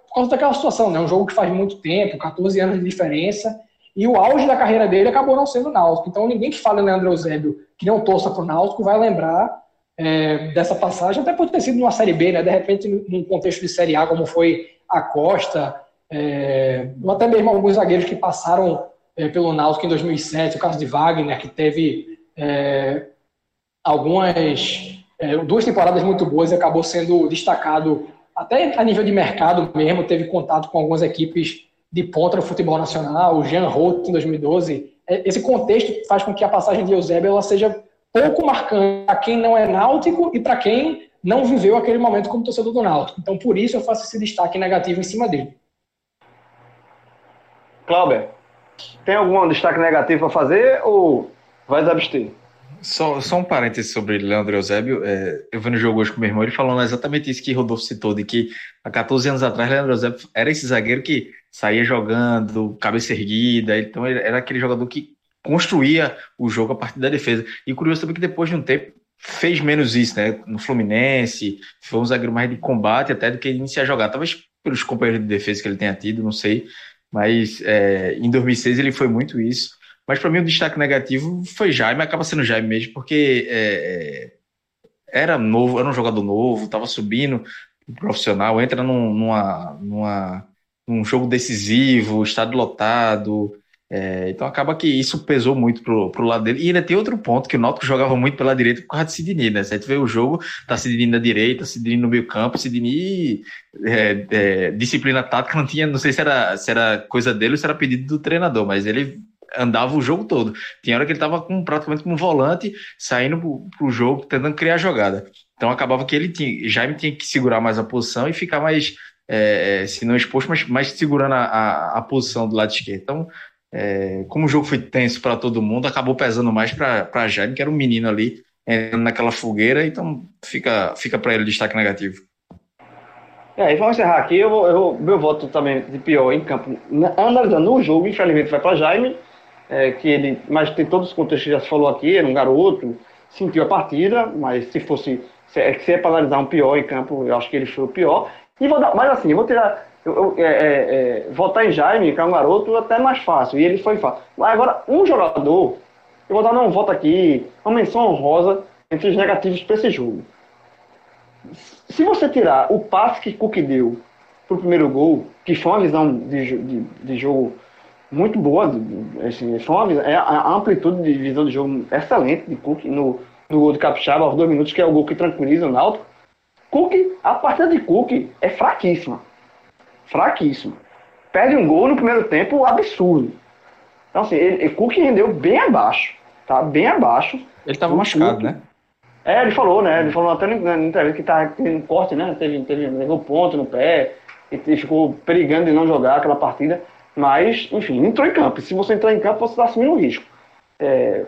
por causa daquela situação, né? Um jogo que faz muito tempo, 14 anos de diferença, e o auge da carreira dele acabou não sendo o Náutico. Então ninguém que fala em Leandro Eusébio que não torça para o Náutico vai lembrar é, dessa passagem, até por ter sido numa Série B, né? De repente, num contexto de Série A, como foi a Costa, é, ou até mesmo alguns zagueiros que passaram é, pelo Náutico em 2007, o caso de Wagner, que teve é, algumas é, duas temporadas muito boas e acabou sendo destacado até a nível de mercado mesmo, teve contato com algumas equipes de ponta do futebol nacional, o Jean Roth em 2012. É, esse contexto faz com que a passagem de Eusébio ela seja pouco marcante para quem não é náutico e para quem não viveu aquele momento como torcedor do Náutico. Então, por isso eu faço esse destaque negativo em cima dele. Cláudio, tem algum destaque negativo para fazer ou vai abster? Só, só um parêntese sobre Leandro Eusébio. É, eu vi no jogo hoje com meu irmão, ele falando exatamente isso que Rodolfo citou, de que há 14 anos atrás, Leandro Eusébio era esse zagueiro que saía jogando, cabeça erguida, então era aquele jogador que construía o jogo a partir da defesa. E curioso também que depois de um tempo fez menos isso, né? No Fluminense, foi um zagueiro mais de combate até do que iniciar a jogar. Talvez pelos companheiros de defesa que ele tenha tido, não sei. Mas é, em 2006 ele foi muito isso. Mas para mim o destaque negativo foi Jaime, acaba sendo Jaime mesmo, porque é, é era novo, era um jogador novo, estava subindo profissional, entra num, numa, numa, num jogo decisivo, estado lotado. É, então acaba que isso pesou muito pro, pro lado dele. E ainda tem outro ponto, que o Náutico jogava muito pela direita por causa de Sidney, né? Gente vê o jogo, tá Sidney na direita, Sidney no meio campo, Sidney é, é, disciplina tática não tinha, não sei se era, se era coisa dele ou se era pedido do treinador, mas ele andava o jogo todo. Tinha hora que ele estava com, praticamente como volante, saindo para o jogo, tentando criar jogada. Então acabava que ele tinha, Jaime tinha que segurar mais a posição e ficar mais, é, é, se não exposto, mas mais segurando a, a, a, posição do lado esquerdo. Então, é, como o jogo foi tenso para todo mundo, acabou pesando mais para Jaime, que era um menino ali naquela fogueira, então fica, fica para ele destaque negativo. É, e vamos encerrar aqui. Eu, eu meu voto também de pior em campo, analisando o jogo, infelizmente vai para Jaime é, que ele, mas tem todos os contextos que já se falou aqui, era um garoto, sentiu a partida, mas se fosse, se é, se é para analisar um pior em campo, eu acho que ele foi o pior. E vou dar, mas assim, eu vou tirar, eu, eu, é, é, é votar em Jaime, que é um garoto, até mais fácil, e ele foi fácil. Mas agora, um jogador, eu vou dar um voto aqui, uma menção honrosa entre os negativos para esse jogo. Se você tirar o passe que Cook deu pro primeiro gol, que foi uma visão de, de, de jogo muito boa. Assim, foi uma, é, a amplitude de visão de jogo excelente de Cook no, no gol de Capixaba aos dois minutos, que é o gol que tranquiliza o Náutico. Cook, a partida de Cook é fraquíssima. Fraquíssima. Perde um gol no primeiro tempo absurdo. Então, assim, ele, Cook rendeu bem abaixo. Tá? Bem abaixo. Ele estava machucado, Cook. né? É, ele falou, né? Ele falou até na entrevista que tá, teve um corte, né? Teve, teve, levou ponto no pé e ficou perigando de não jogar aquela partida. Mas, enfim, entrou em campo. Se você entrar em campo, você está assumindo um risco. É,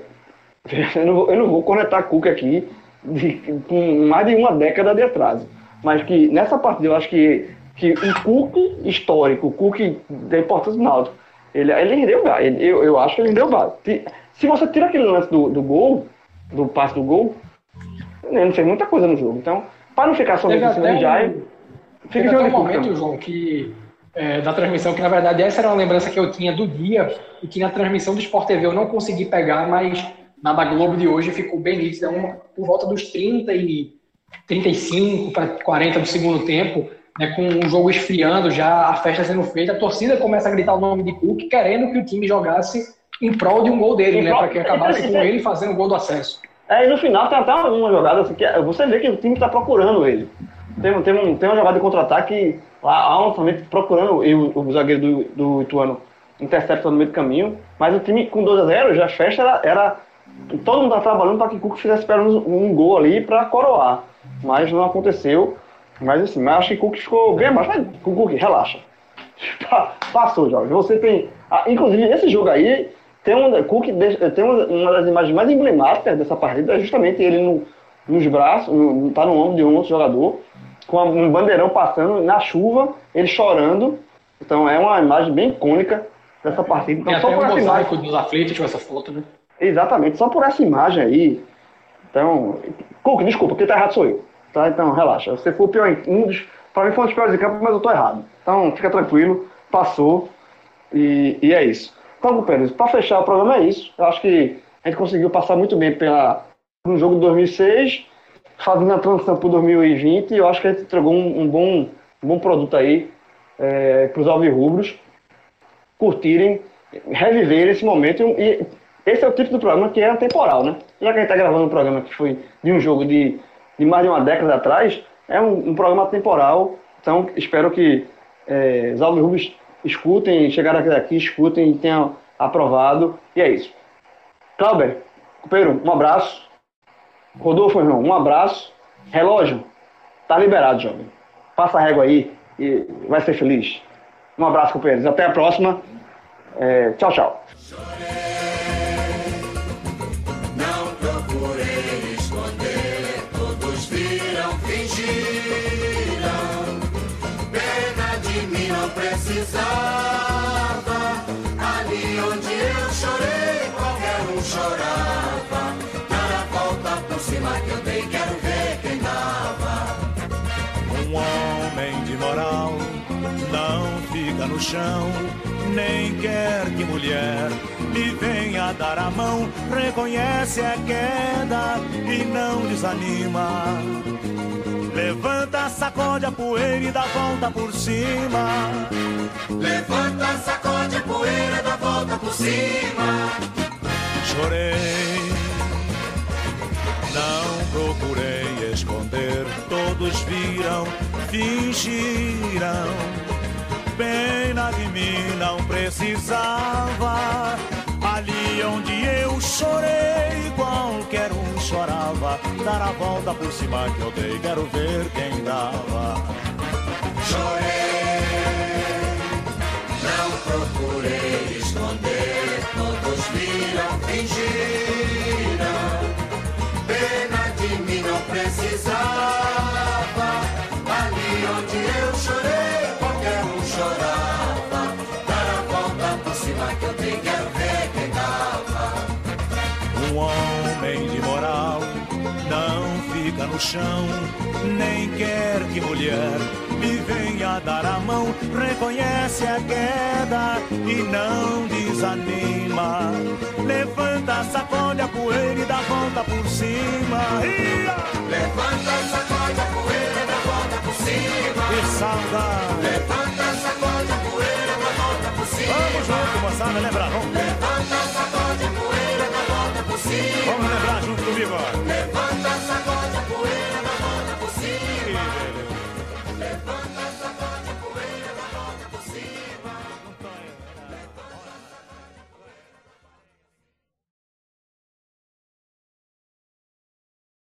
eu, não vou, eu não vou conectar Cook aqui de, com mais de uma década de atraso. Mas que nessa partida eu acho que, que o Cook histórico, o Cook da importância do Náutico, ele, ele rendeu ele, eu, eu acho que ele rendeu base. Se você tira aquele lance do, do gol, do passe do gol, ele não fez muita coisa no jogo. Então, para não ficar só em cima de Jair, fica um momento, João, que é, da transmissão, que na verdade essa era uma lembrança que eu tinha do dia e que na transmissão do Sport TV eu não consegui pegar, mas na da Globo de hoje ficou bem nítida, uma, por volta dos 30 e 35 para 40 do segundo tempo, né, com o jogo esfriando, já a festa sendo feita, a torcida começa a gritar o nome de Cook, querendo que o time jogasse em prol de um gol dele, né, para que acabasse com ele fazendo o gol do acesso. É, e no final tem até uma jogada assim, que você vê que o time está procurando ele. Tem, tem, um, tem uma jogada de contra-ataque lá lançamento procurando e o, o zagueiro do, do Ituano intercepta no meio do caminho, mas o time com 2 a 0 já fecha era, era todo mundo tá trabalhando para que o Cuca fizesse pelo menos um gol ali para coroar, mas não aconteceu. Mas assim, mas acho que o Cuca ficou bem abaixo. Mas Cuca, relaxa. Passou, Jorge. Você tem. Ah, inclusive, esse jogo aí tem um. Cook tem uma das imagens mais emblemáticas dessa partida, é justamente ele no, nos braços, no, tá no ombro de um outro jogador com um bandeirão passando na chuva, ele chorando. Então é uma imagem bem icônica dessa partida. Então, Tem só até por um essa mosaico imagem... dos aflitos com essa foto, né? Exatamente, só por essa imagem aí. Então, Cook, desculpa, quem tá errado sou eu. Tá? Então, relaxa. Você foi o pior em, um dos Para mim foi um dos piores em campo, mas eu tô errado. Então fica tranquilo, passou e, e é isso. Então, Pérez, para fechar o programa é isso. Eu acho que a gente conseguiu passar muito bem pela, um jogo de 2006, fazendo a transição para 2020 e eu acho que a gente entregou um, um bom, um bom produto aí é, para os alvirrubros curtirem, reviver esse momento e esse é o tipo do programa que é temporal, né? Já que a gente está gravando um programa que foi de um jogo de, de mais de uma década atrás, é um, um programa temporal. Então, espero que é, os Alves escutem, chegaram aqui, escutem e tenham aprovado. E é isso. Clauber, companheiro, um abraço. Rodolfo, irmão, um abraço. Relógio, tá liberado, jovem. Passa a régua aí e vai ser feliz. Um abraço, companheiros. Até a próxima. É, tchau, tchau. Moral não fica no chão, nem quer que mulher lhe venha dar a mão. Reconhece a queda e não desanima Levanta, sacode a poeira e dá volta por cima. Levanta, sacode a poeira e dá volta por cima. Chorei, não procurei esconder. Todos viram, fingiram. Pena de mim não precisava. Ali onde eu chorei, qualquer um chorava. Dar a volta por cima que eu dei, quero ver quem dava. Chorei, não procurei esconder. Todos viram, fingiram. Pena de mim não precisava. No chão, nem quer que mulher lhe venha dar a mão. Reconhece a queda e não desanima. Levanta, sacode a poeira e dá volta por cima. Levanta, sacode a poeira, dá volta por cima. Que saudade! Levanta, sacode a poeira, dá volta por cima. Vamos junto, moçada, lembrar. Vamos, Levanta,